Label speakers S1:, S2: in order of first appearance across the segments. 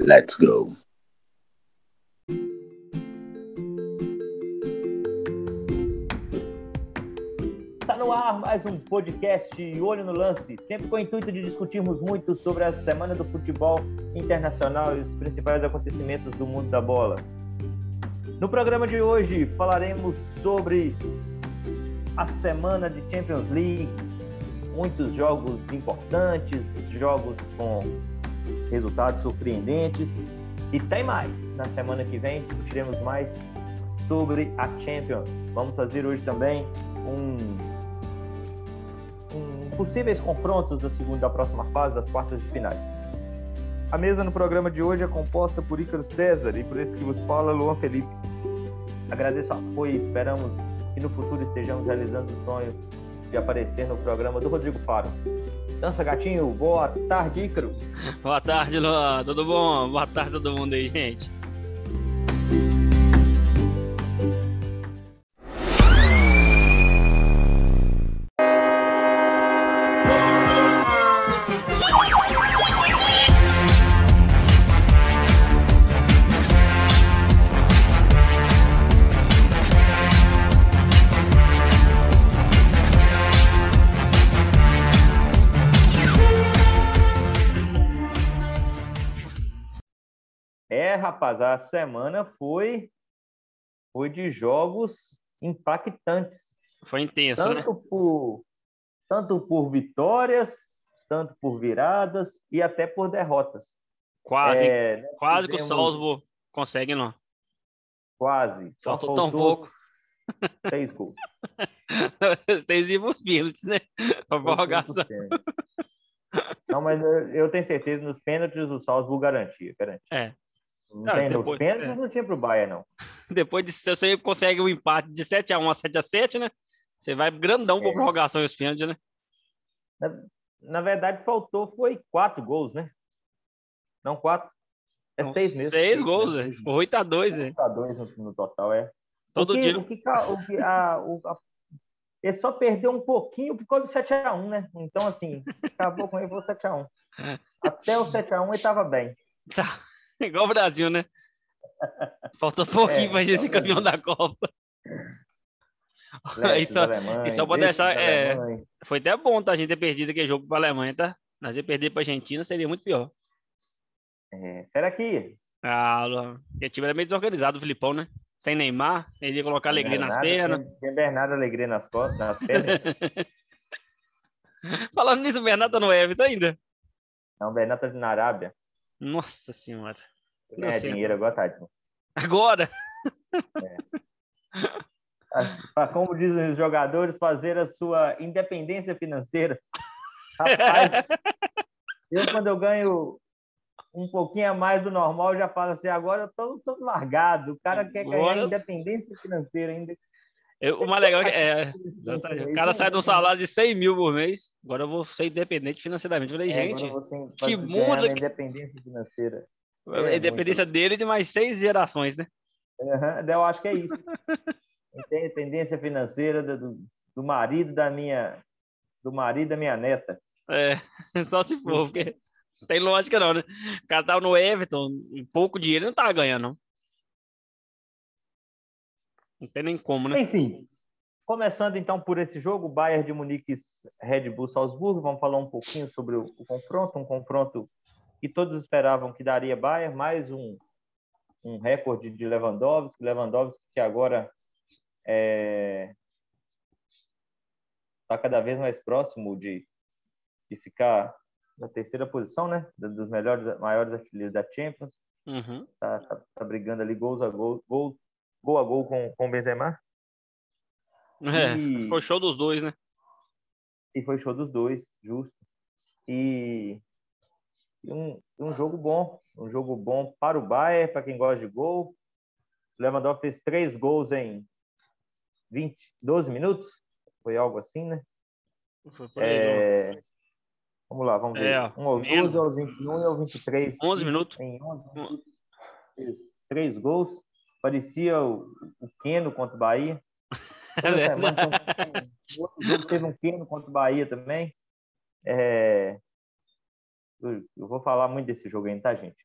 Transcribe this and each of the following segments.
S1: Let's go.
S2: Tá no ar mais um podcast Olho no Lance, sempre com o intuito de discutirmos muito sobre a semana do futebol internacional e os principais acontecimentos do mundo da bola. No programa de hoje falaremos sobre a semana de Champions League, muitos jogos importantes, jogos com resultados surpreendentes e tem mais. Na semana que vem discutiremos mais sobre a Champions. Vamos fazer hoje também um, um possíveis confrontos da segunda da próxima fase das quartas de finais. A mesa no programa de hoje é composta por Ícaro César e por esse que vos fala, Luan Felipe. Agradeço o apoio e esperamos que no futuro estejamos realizando o sonho de aparecer no programa do Rodrigo Faro. Dança Gatinho, boa tarde, Ícaro.
S3: Boa tarde, Luan. Tudo bom? Boa tarde todo mundo aí, gente.
S2: Rapaz, a semana foi foi de jogos impactantes,
S3: Foi intenso, né?
S2: tanto por tanto por vitórias, tanto por viradas e até por derrotas.
S3: Quase,
S2: É, nós
S3: quase que o Salzburg consegue, não.
S2: Quase.
S3: Faltou tão pouco.
S2: Seis gols.
S3: Vocês iam pros pênaltis, né? Prorrogação.
S2: Não, mas eu, eu tenho certeza nos pênaltis o Salzburg garantia, garantia.
S3: É.
S2: Não nos
S3: depois-
S2: pênaltis
S3: é.
S2: não tinha pro Bayern, não.
S3: Depois de se você consegue um empate de 7x1 a 7x7, né? Você vai grandão pra
S2: É.
S3: prorrogação e os pênaltis, né?
S2: Na, na verdade, faltou foi quatro gols, né? Não quatro. É
S3: Não,
S2: seis mesmo.
S3: Seis
S2: né?
S3: gols, velho. Ficou 8x2, velho.
S2: Tá dois no, no total, é.
S3: Todo
S2: o que,
S3: dia.
S2: O que, o a, o, a- ele só perdeu um pouquinho por causa do 7x1, né? Então, assim, acabou com ele, foi o 7x1. Até o 7x1 ele tava bem.
S3: Igual o Brasil, né? Faltou pouquinho
S2: É,
S3: pra gente ser
S2: igual o
S3: campeão da Copa.
S2: Leste
S3: Isso-
S2: dos alemães,
S3: isso só pode
S2: esses
S3: deixar, é. Foi até bom tá, a gente ter perdido aquele jogo pra Alemanha, tá? Nós ia perder pra Argentina, seria muito pior.
S2: É, será que
S3: Ah, o time era meio desorganizado, o Filipão, né? Sem Neymar, ele ia colocar alegria nas
S2: Bernardo
S3: pernas.
S2: Tem, tem Bernardo Alegria nas, costas, nas pernas.
S3: Falando nisso, o Bernardo tá no Everton ainda.
S2: Não, o Bernardo tá na Arábia.
S3: Nossa senhora. Sei.
S2: dinheiro agora, tadinho.
S3: Agora?
S2: Para, como dizem os jogadores, fazer a sua independência financeira. Rapaz, eu quando eu ganho um pouquinho a mais do normal, já falo assim, agora eu tô todo largado. O cara quer ganhar
S3: Agora-
S2: independência financeira ainda.
S3: Eu- o mais legal é que é, o cara sai de um salário de 100 mil por mês, agora eu vou ser independente financeiramente. Eu falei,
S2: É,
S3: gente, que mundo
S2: na
S3: que-
S2: independência financeira.
S3: a
S2: é
S3: independência dele e de mais seis gerações, né?
S2: Aham, Eu acho que é isso. Independência financeira do, do- do marido da minha do marido da minha neta.
S3: É, só se for, porque não tem lógica não, né? O cara tava no Everton, pouco dinheiro ele não tava ganhando, não. Não tem nem como, né?
S2: Enfim, começando então por esse jogo, Bayern de Munique, Red Bull Salzburgo, vamos falar um pouquinho sobre o, o confronto, um confronto que todos esperavam que daria Bayern, mais um, um recorde de Lewandowski, Lewandowski que agora está cada vez mais próximo de, de ficar na terceira posição, né, dos melhores, maiores artilheiros da Champions,
S3: Uhum.
S2: tá, tá, tá brigando ali gols a gol, gol, gol a gol com, com o Benzema.
S3: É,
S2: E-
S3: foi show dos dois, né?
S2: e foi show dos dois, justo. E, um, um jogo bom, um jogo bom para o Bayern, para quem gosta de gol. O Lewandowski fez três gols em 20, 12 minutos, foi algo assim, né?
S3: Foi não.
S2: É, vamos lá, vamos ver.
S3: É,
S2: um
S3: menos.
S2: 12, aos 21 e aos 23.
S3: 11 minutos.
S2: Em 11 minutos, fez três gols. Parecia o, o Keno contra o Bahia.
S3: É
S2: semana
S3: verdade.
S2: tem um- o outro jogo teve um Keno contra o Bahia também. É, eu, eu vou falar muito desse jogo aí, tá, gente?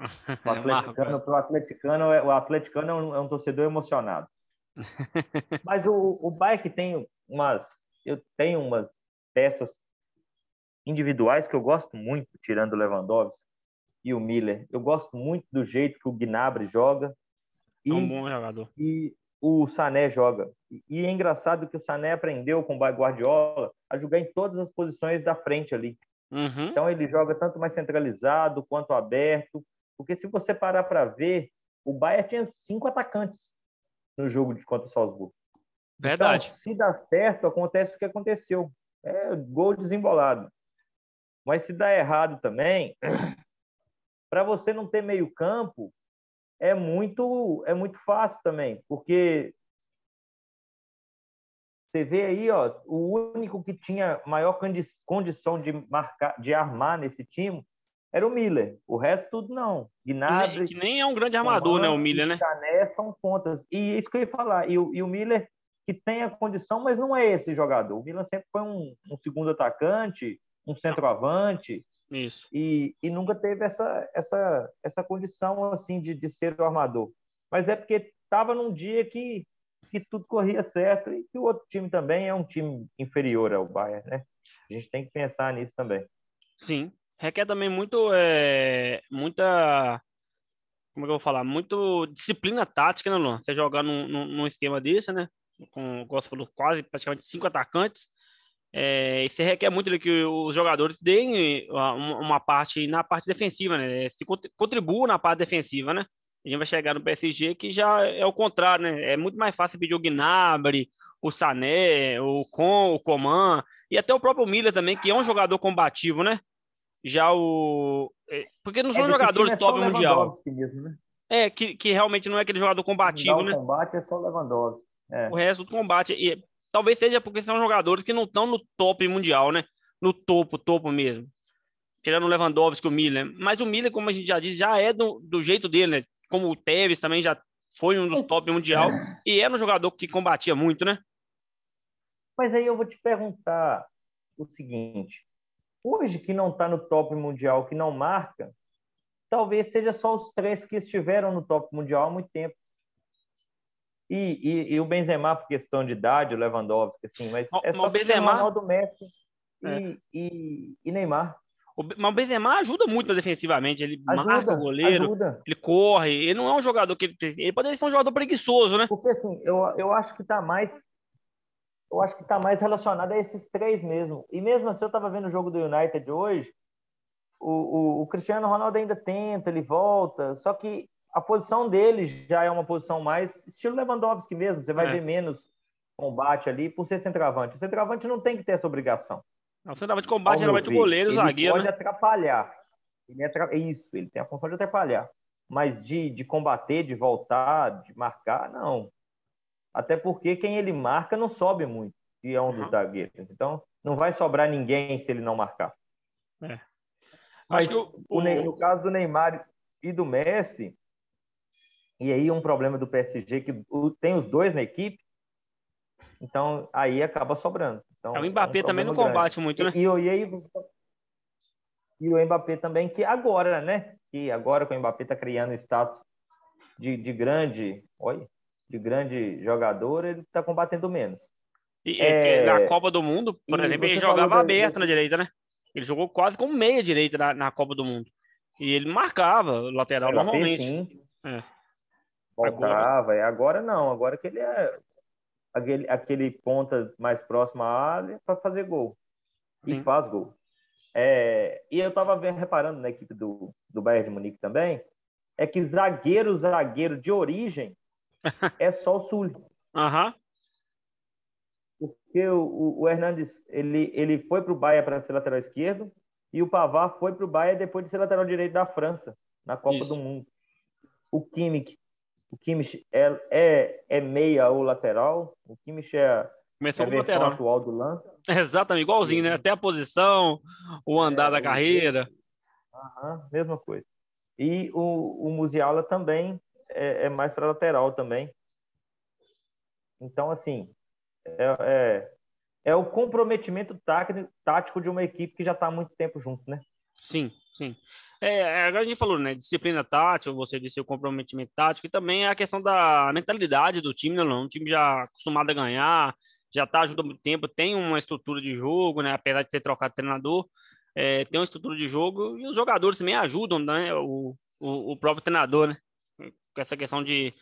S2: O atleticano, o atleticano, é, o atleticano é um, é um torcedor emocionado. Mas o, o Bayern tem umas, eu tenho umas peças individuais que eu gosto muito, tirando o Lewandowski e o Miller. Eu gosto muito do jeito que o Gnabry joga.
S3: E, é um bom jogador.
S2: E o Sané joga. E é engraçado que o Sané aprendeu com o Guardiola a jogar em todas as posições da frente ali. Uhum. Então ele joga tanto mais centralizado quanto aberto. Porque se você parar para ver, o Bayern tinha cinco atacantes no jogo de contra o Salzburgo.
S3: Verdade.
S2: Então, se dá certo, acontece o que aconteceu. É gol desembolado. Mas se dá errado também, para você não ter meio campo, é muito é muito fácil também, porque você vê aí, ó, o único que tinha maior condição de marcar, de armar nesse time era o Miller. O resto tudo não.
S3: Gnabry, que nem é um grande armador, né, o Miller, né?
S2: Cané são pontas. E isso que eu ia falar. E o, e o Miller que tem a condição, mas não é esse jogador. O Milan sempre foi um, um segundo atacante, um centroavante.
S3: Isso.
S2: E, e nunca teve essa, essa, essa condição assim de, de ser o armador. Mas é porque estava num dia que, que tudo corria certo e que o outro time também é um time inferior ao Bayern, né? A gente tem que pensar nisso também.
S3: Sim. Requer também muito, é, muita como é que eu vou falar? Muito disciplina tática, né, Luan? Você jogar num, num, num esquema desse, né? Com, você falou, quase praticamente cinco atacantes. É, isso requer muito que os jogadores deem uma parte na parte defensiva, né? Se contribuam na parte defensiva, né? A gente vai chegar no PSG que já é o contrário, né? É muito mais fácil pedir o Gnabry, o Sané, o Con, o Coman e até o próprio Miller também, que é um jogador combativo, né? Já o é, porque não é, são é, jogadores top mundial. Mesmo, né? É, que, que realmente não é aquele jogador combativo, né?
S2: O combate é só o Lewandowski. É.
S3: O resto do combate. E Talvez seja porque são jogadores que não estão no top mundial, né? No topo, topo mesmo. Tirando o Lewandowski, o Miller. Mas o Miller, como a gente já disse, já é do, do jeito dele, né? Como o Tevez também já foi um dos top mundial. E era um jogador que combatia muito, né?
S2: Mas aí eu vou te perguntar o seguinte. Hoje que não está no top mundial, que não marca, talvez seja só os três que estiveram no top mundial há muito tempo. E, e, e, o Benzema por questão de idade, o Lewandowski, assim, mas é só o Benzema... Ronaldo Messi e, é. e, e, Neymar.
S3: O, mas o Benzema ajuda muito defensivamente, ele ajuda, marca o goleiro, ajuda. ele corre, ele não é um jogador que ele, ele poderia ser um jogador preguiçoso, né?
S2: Porque assim, eu, eu acho que tá mais eu acho que tá mais relacionado a esses três mesmo. E mesmo assim, eu estava vendo o jogo do United hoje, o, o, o Cristiano Ronaldo ainda tenta, ele volta, só que a posição dele já é uma posição mais estilo Lewandowski mesmo. Você vai é. ver menos combate ali por ser centroavante. O centroavante não tem que ter essa obrigação.
S3: Não, o centroavante combate geralmente o goleiro, o zagueiro.
S2: Ele pode
S3: né?
S2: atrapalhar. Ele é Isso, ele tem a função de atrapalhar. Mas de, de combater, de voltar, de marcar, não. Até porque quem ele marca não sobe muito, que é um uhum. dos zagueiros. Então, não vai sobrar ninguém se ele não marcar. É. Mas o, o... no caso do Neymar e do Messi, e aí um problema do PSG que tem os dois na equipe, então aí acaba sobrando. Então,
S3: é, o Mbappé é um também não combate muito, né?
S2: E, e, e, aí e o Mbappé também que agora, né? Que agora que o Mbappé está criando status de, de grande, oi, de grande jogador, ele está combatendo menos.
S3: E é... na Copa do Mundo, por exemplo, ele jogava aberto na direita, né? Ele jogou quase como meia direita na, na Copa do Mundo. E ele marcava lateral normalmente. Sim. É.
S2: Voltava. Agora... É, agora não, agora que ele é aquele, aquele ponta mais próximo à área para fazer gol. E Sim. faz gol. É, e eu estava reparando na equipe do, do Bayern de Munique também, é que zagueiro, zagueiro de origem é só o Sul.
S3: Uhum.
S2: Porque o, o Hernandes, ele, ele foi para o Bayern para ser lateral esquerdo e o Pavard foi para o Bayern depois de ser lateral direito da França, na Copa Isso. do Mundo. O Kimmich o Kimmich é, é, é meia ou lateral. O Kimmich é,
S3: Começou
S2: é
S3: lateral.
S2: atual do Lan.
S3: Exatamente, igualzinho, né? Até a posição, o andar é, da carreira.
S2: Aham, mesma coisa. E o, o Musiala também é, é mais para lateral também. Então, assim, é, é, é, o comprometimento tático de uma equipe que já está há muito tempo junto, né?
S3: Sim, sim. É, é, agora a gente falou, né? Disciplina tática, você disse o comprometimento tático, e também a questão da mentalidade do time, né? Um time já acostumado a ganhar, já tá junto há muito tempo, tem uma estrutura de jogo, né? Apesar de ter trocado treinador, é, tem uma estrutura de jogo e os jogadores também ajudam, né? O, o, o próprio treinador, né? Com essa questão de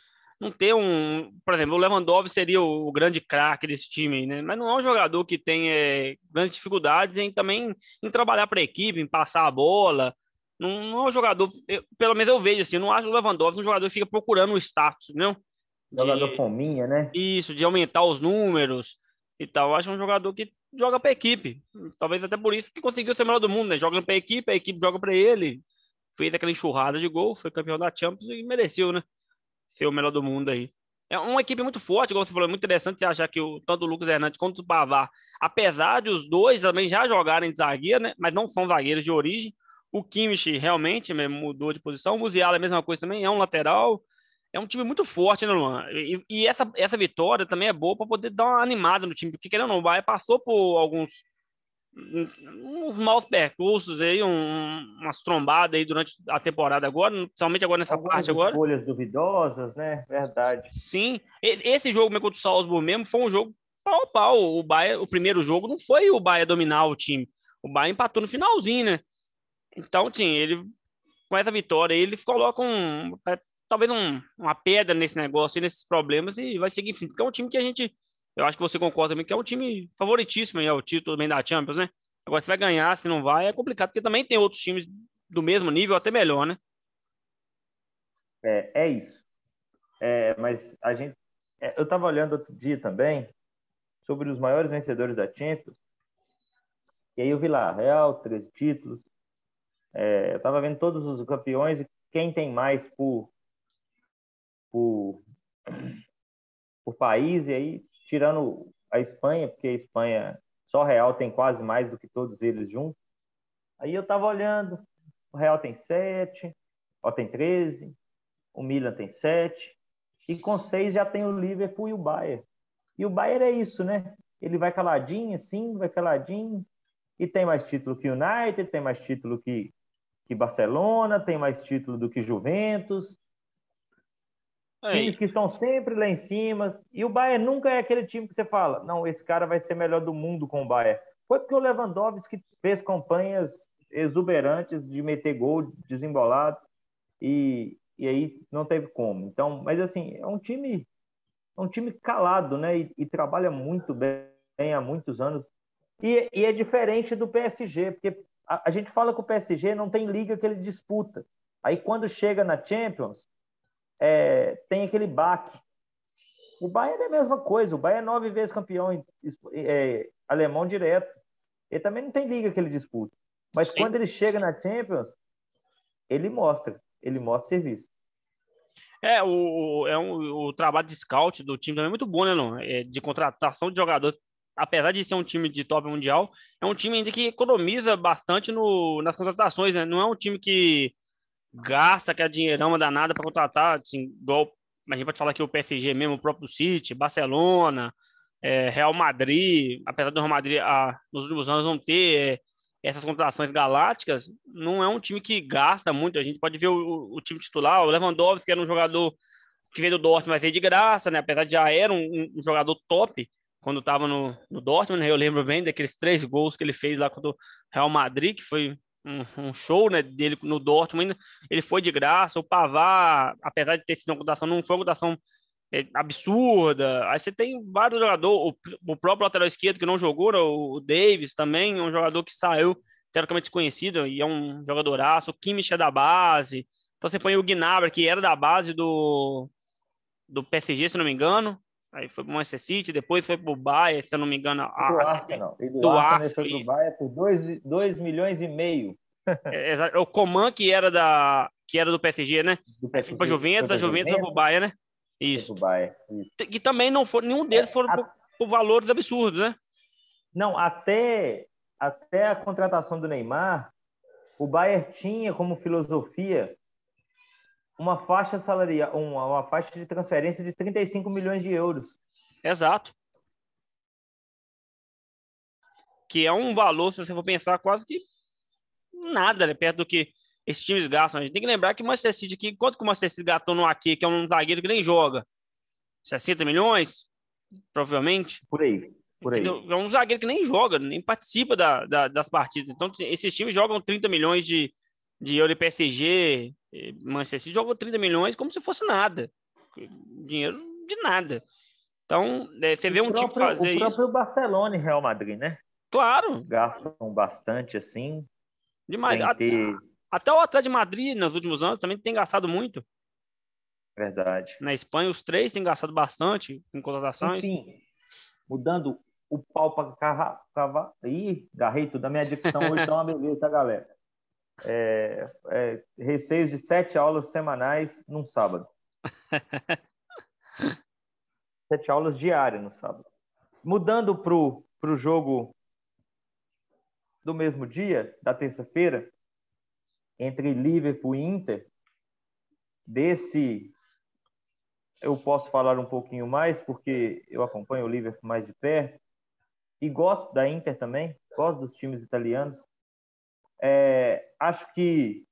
S3: não ter um. Por exemplo, o Lewandowski seria o, o grande craque desse time, né? Mas não é um jogador que tem é, grandes dificuldades em também em trabalhar para a equipe, em passar a bola. Não, não é um jogador, eu, pelo menos eu vejo assim, eu não acho o Lewandowski um jogador que fica procurando o status, entendeu?
S2: Jogador de, fominha, né?
S3: Isso, de aumentar os números e tal. Eu acho um jogador que joga para a equipe. Talvez até por isso que conseguiu ser melhor do mundo, né? Joga para a equipe, a equipe joga para ele. Fez aquela enxurrada de gol, foi campeão da Champions e mereceu, né? Ser o melhor do mundo aí. É uma equipe muito forte, como você falou, é muito interessante você achar que o, tanto o Lucas Hernandes quanto o Pavar, apesar de os dois também já jogarem de zagueiro, né, mas não são zagueiros de origem, o Kimmich realmente mudou de posição, o Musiala é a mesma coisa também, é um lateral, é um time muito forte, né, Luan? E, e essa, essa vitória também é boa para poder dar uma animada no time, porque querendo ou não, o Bahia passou por alguns uns maus percursos aí, um, umas trombadas aí durante a temporada agora, principalmente agora nessa Algumas parte agora.
S2: escolhas duvidosas, né? Verdade.
S3: Sim. Esse jogo contra o Salzburg mesmo foi um jogo pau a pau. O, Bahia, o primeiro jogo não foi o Bahia dominar o time. O Bahia empatou no finalzinho, né? Então, sim, ele com essa vitória ele coloca um é, talvez um, uma pedra nesse negócio, nesses problemas e vai seguir em frente. Porque é um time que a gente eu acho que você concorda também que é um time favoritíssimo aí, é o título também da Champions, né? Agora, se vai ganhar, se não vai, é complicado, porque também tem outros times do mesmo nível, até melhor, né?
S2: É, é isso. É, mas a gente. É, eu estava olhando outro dia também sobre os maiores vencedores da Champions. E aí eu vi lá, Real, 13 títulos. É, eu estava vendo todos os campeões e quem tem mais por, por, por país. E aí tirando a Espanha, porque a Espanha, só Real tem quase mais do que todos eles juntos. Aí eu estava olhando, o Real tem sete, ó, tem 13, o Milan tem sete, e com seis já tem o Liverpool e o Bayern. E o Bayern é isso, né? Ele vai caladinho, assim, vai caladinho, e tem mais título que o United, tem mais título que, que Barcelona, tem mais título do que Juventus, Aí. Times que estão sempre lá em cima. E o Bayern nunca é aquele time que você fala, não, esse cara vai ser melhor do mundo com o Bayern. Foi porque o Lewandowski fez campanhas exuberantes de meter gol desembolado e, e aí não teve como. Então, mas assim, é um time é um time calado, né? E, e trabalha muito bem há muitos anos. E, e, é diferente do PSG, porque a, a gente fala que o PSG não tem liga que ele disputa. Aí quando chega na Champions, é, tem aquele baque. O Bayern é a mesma coisa. O Bayern é nove vezes campeão é, alemão direto. Ele também não tem liga que ele disputa. Mas Sim. quando ele chega na Champions, ele mostra. Ele mostra serviço.
S3: É, o, é um, o trabalho de scout do time também é muito bom, né, não? É, de contratação de jogador. Apesar de ser um time de top mundial, é um time ainda que economiza bastante no, nas contratações, né? Não é um time que gasta aquela dinheirama danada para contratar, assim, igual a gente pode falar que o PSG mesmo, o próprio City, Barcelona, é, Real Madrid, apesar do Real Madrid a, nos últimos anos não ter é, essas contratações galácticas, não é um time que gasta muito. A gente pode ver o, o time titular, o Lewandowski era um jogador que veio do Dortmund, mas veio de graça, né? Apesar de já era um, um jogador top quando estava no, no Dortmund, né? eu lembro bem daqueles três gols que ele fez lá contra o Real Madrid, que foi um, show né, dele no Dortmund, ele foi de graça. O Pavar, apesar de ter sido uma cotação, não foi uma cotação é, absurda. Aí você tem vários jogadores, o, o, próprio lateral esquerdo que não jogou, né, o Davis também, um jogador que saiu teoricamente desconhecido e é um jogadoraço. O Kimmich é da base. Então você põe o Gnabry, que era da base do, do PSG, se não me engano. Aí foi pro Manchester City, depois foi pro Bayern, se eu não me engano. A,
S2: do Arsenal. E do, do Arsenal, Arsenal foi pro Bayern por 2 milhões e meio.
S3: É, o Coman, que era, da, que era do PSG, né? Do PSG, foi pra Juventus, da Juventus foi pro Bayern, né? Isso. Bayern, isso. Que também não foram, nenhum deles é, foram a... por, por valores absurdos, né?
S2: Não, até, até a contratação do Neymar, o Bayern tinha como filosofia uma faixa salarial, uma, uma faixa de transferência de 35 milhões de euros.
S3: Exato. Que é um valor, se você for pensar, quase que nada né, perto do que esses times gastam. A gente tem que lembrar que o Manchester City aqui, quanto que o Manchester City gastou no aqui, que é um zagueiro que nem joga? 60 milhões? Provavelmente.
S2: Por aí. Por aí.
S3: É um zagueiro que nem joga, nem participa da, da, das partidas. Então, esses times jogam 30 milhões de, de euro e PSG, Manchester City jogou 30 milhões como se fosse nada. Dinheiro de nada. Então, é, você vê um próprio, time fazer
S2: isso. O próprio. Barcelona e Real Madrid, né?
S3: Claro.
S2: Gastam bastante assim.
S3: Demais. Até, ter... até o Atlético de Madrid, nos últimos anos, também tem gastado muito.
S2: Verdade.
S3: Na Espanha, os três têm gastado bastante em contratações.
S2: Enfim, mudando o pau para cavar. Ih, garrei tudo. A minha dicção hoje tá uma beleza, tá, galera? É, é, receios de sete aulas semanais num sábado. sete aulas diárias no sábado. Mudando para o jogo do mesmo dia, da terça-feira, entre Liverpool e Inter, desse eu posso falar um pouquinho mais, porque eu acompanho o Liverpool mais de perto, e gosto da Inter também, gosto dos times italianos. É, acho que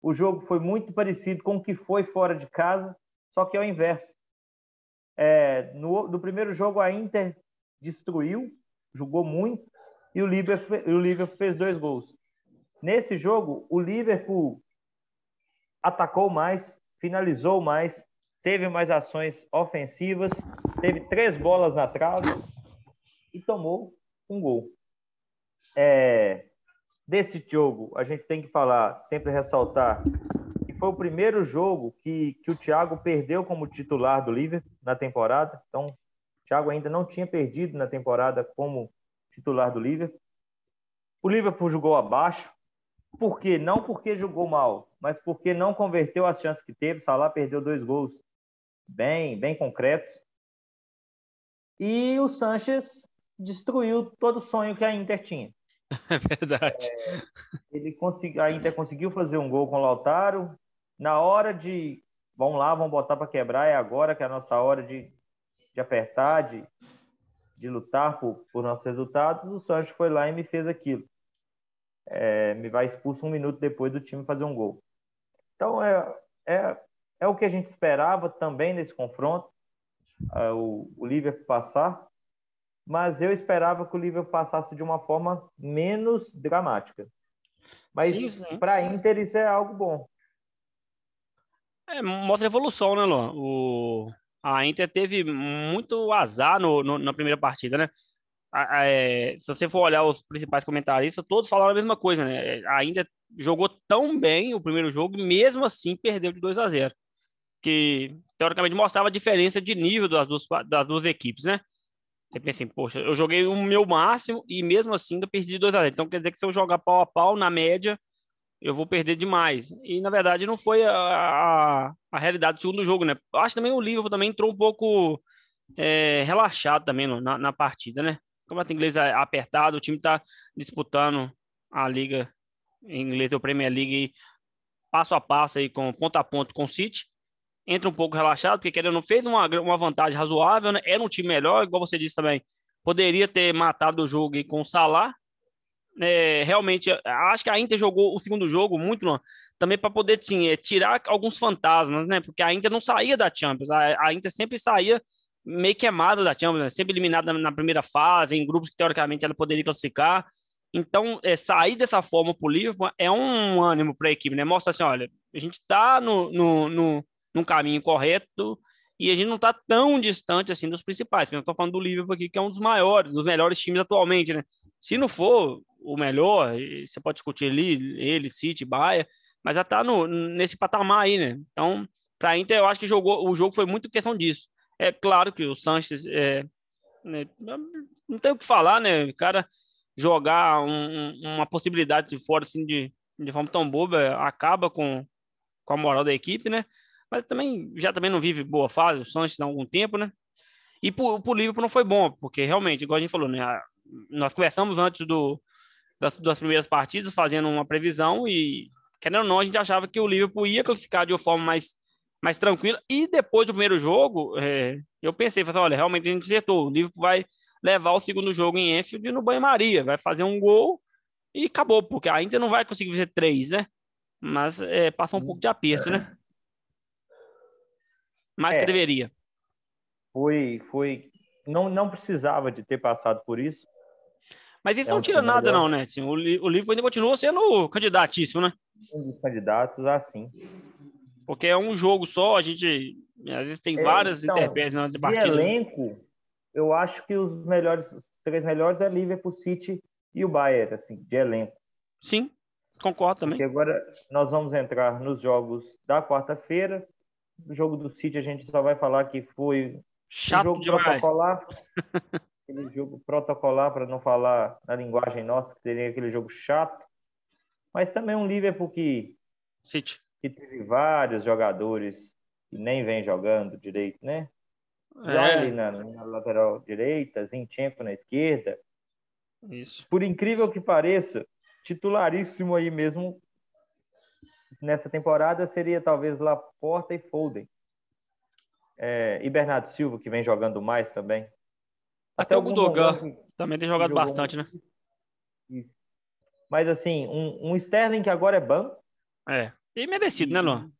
S2: o jogo foi muito parecido com o que foi fora de casa, só que ao inverso. É, no, no primeiro jogo, a Inter destruiu, jogou muito, e o Liverpool, o Liverpool fez dois gols. Nesse jogo, o Liverpool atacou mais, finalizou mais, teve mais ações ofensivas, teve três bolas na trave e tomou um gol. É, desse jogo, a gente tem que falar, sempre ressaltar, que foi o primeiro jogo que, que o Thiago perdeu como titular do Liverpool na temporada. Então, o Thiago ainda não tinha perdido na temporada como titular do Liverpool. O Liverpool jogou abaixo. Por quê? Não porque jogou mal, mas porque não converteu as chances que teve. Salah perdeu dois gols bem, bem concretos. E o Sanches destruiu todo o sonho que a Inter tinha.
S3: É verdade.
S2: É, ele consegui, a Inter conseguiu fazer um gol com o Lautaro. Na hora de vamos lá, vamos botar para quebrar, é agora que é a nossa hora de, de apertar, de, de lutar por, por nossos resultados. O Sancho foi lá e me fez aquilo. É, me vai expulso um minuto depois do time fazer um gol. Então é, é, é o que a gente esperava também nesse confronto, é, o, o Liverpool passar, mas eu esperava que o Liverpool passasse de uma forma menos dramática. Mas para a Inter isso é algo bom.
S3: É, mostra evolução, né, Luan? O, a Inter teve muito azar no, no na primeira partida, né? A, a, é, se você for olhar os principais comentaristas, todos falaram a mesma coisa, né? A Inter jogou tão bem o primeiro jogo mesmo assim perdeu de 2 a 0 que teoricamente mostrava a diferença de nível das duas, das duas equipes, né? Você pensa assim, poxa, eu joguei o meu máximo e mesmo assim ainda perdi 2 a 0 Então quer dizer que se eu jogar pau a pau, na média, eu vou perder demais. E na verdade não foi a, a, a realidade do segundo jogo, né? Eu acho também o Liverpool também entrou um pouco é, relaxado também no, na, na, partida, né? O campeonato inglês é apertado, o time está disputando a liga em inglês, o Premier League passo a passo aí com ponto a ponto com o City entra um pouco relaxado, porque querendo não fez uma, uma vantagem razoável, né? Era um time melhor, igual você disse também. Poderia ter matado o jogo com o Salah. É, realmente, acho que a Inter jogou o segundo jogo muito não, também para poder sim, é, tirar alguns fantasmas, né? Porque a Inter não saía da Champions, a, a Inter sempre saía meio queimada da Champions, né? sempre eliminada na, na, primeira fase, em grupos que teoricamente ela poderia classificar. Então, é, sair dessa forma para o Liverpool é um ânimo para a equipe, né? Mostra assim: olha, a gente está no, no, no num caminho correto e a gente não está tão distante assim dos principais. Eu estou falando do Liverpool aqui, que é um dos maiores, dos melhores times atualmente, né? Se não for o melhor, você pode discutir ali, ele, City, Bahia, mas já está nesse patamar aí, né? Então, para a Inter, eu acho que jogou, o jogo foi muito questão disso. É claro que o Sanches é, né, não tem o que falar, né? O cara jogar um, uma possibilidade de fora assim de, de forma tão boba acaba com, com a moral da equipe, né? Mas também já também não vive boa fase, o Sanches há algum tempo, né? E pro, Liverpool não foi bom, porque realmente, igual a gente falou, né? Nós conversamos antes do, das, das primeiras partidas, fazendo uma previsão, e querendo ou não, a gente achava que o Liverpool ia classificar de uma forma mais, mais tranquila. E depois do primeiro jogo, é, eu pensei, falei, olha, realmente a gente acertou. O Liverpool vai levar o segundo jogo em Enfield no banho-maria, vai fazer um gol e acabou, porque ainda não vai conseguir fazer três, né? Mas é, passa um pouco de aperto, né? Mais é, que deveria.
S2: Foi, foi. Não, não precisava de ter passado por isso.
S3: Mas isso é não um tira nada, melhor. não, né? Assim, o, o Liverpool ainda continua sendo candidatíssimo, né?
S2: Um dos candidatos, assim.
S3: Porque é um jogo só, a gente às vezes tem é, várias então, intempéries na partida.
S2: De elenco, eu acho que os melhores, os três melhores é Liverpool, City e o Bayern, assim, de elenco.
S3: Sim, concordo também.
S2: Porque agora nós vamos entrar nos jogos da quarta-feira. Jogo do City a gente só vai falar que foi
S3: Chato um
S2: jogo
S3: demais.
S2: protocolar. aquele jogo protocolar, para não falar na linguagem nossa, que seria aquele jogo chato. Mas também um Liverpool que,
S3: City.
S2: que teve vários jogadores que nem vem jogando direito, né? É. na, na, lateral direita, Zinchenko na esquerda.
S3: Isso.
S2: Por incrível que pareça, titularíssimo aí mesmo nessa temporada seria talvez Laporta e Foden. É, e Bernardo Silva, que vem jogando mais também.
S3: Até, Até o Gundogan também tem jogado bastante, né?
S2: Isso. Mas assim, um, um Sterling que agora é banco.
S3: É, e merecido, e... né, Luan?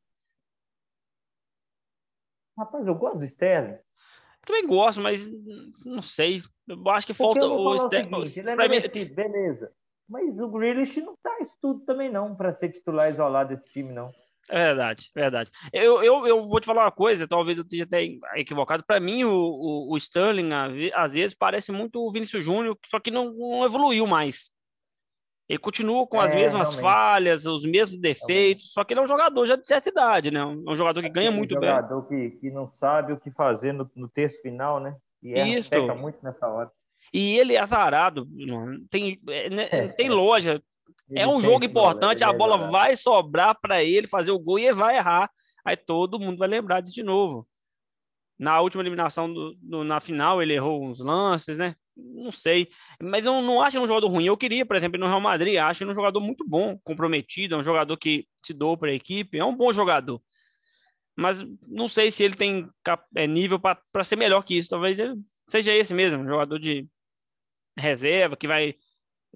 S2: Rapaz, eu gosto do Sterling.
S3: Também gosto, mas não sei. Eu acho que falta o
S2: Sterling. Ele é merecido, beleza. Mas o Grealish não tá isso tudo também não para ser titular isolado desse time, não.
S3: É verdade, verdade. Eu, eu, eu vou te falar uma coisa, talvez eu esteja até equivocado. Para mim, o, o, o, Sterling, às vezes, parece muito o Vinícius Júnior, só que não, não evoluiu mais. Ele continua com as é, mesmas realmente. falhas, os mesmos defeitos, realmente. só que ele é um jogador já de certa idade, né? Um jogador que ganha é muito
S2: um jogador bem. Que, que não sabe o que fazer no, no terço final, né? E é, peca muito nessa hora.
S3: E ele é azarado, tem, é, né, tem lógica. é um jogo importante, a é bola vai sobrar para ele fazer o gol e ele vai errar. Aí todo mundo vai lembrar disso de novo. Na última eliminação, do, do, na final, ele errou uns lances, né? Não sei. Mas eu não acho ele um jogador ruim. Eu queria, por exemplo, no Real Madrid, acho ele um jogador muito bom, comprometido, é um jogador que se doou para a equipe, é um bom jogador. Mas não sei se ele tem é, nível para ser melhor que isso. Talvez ele seja esse mesmo, um jogador de reserva, que vai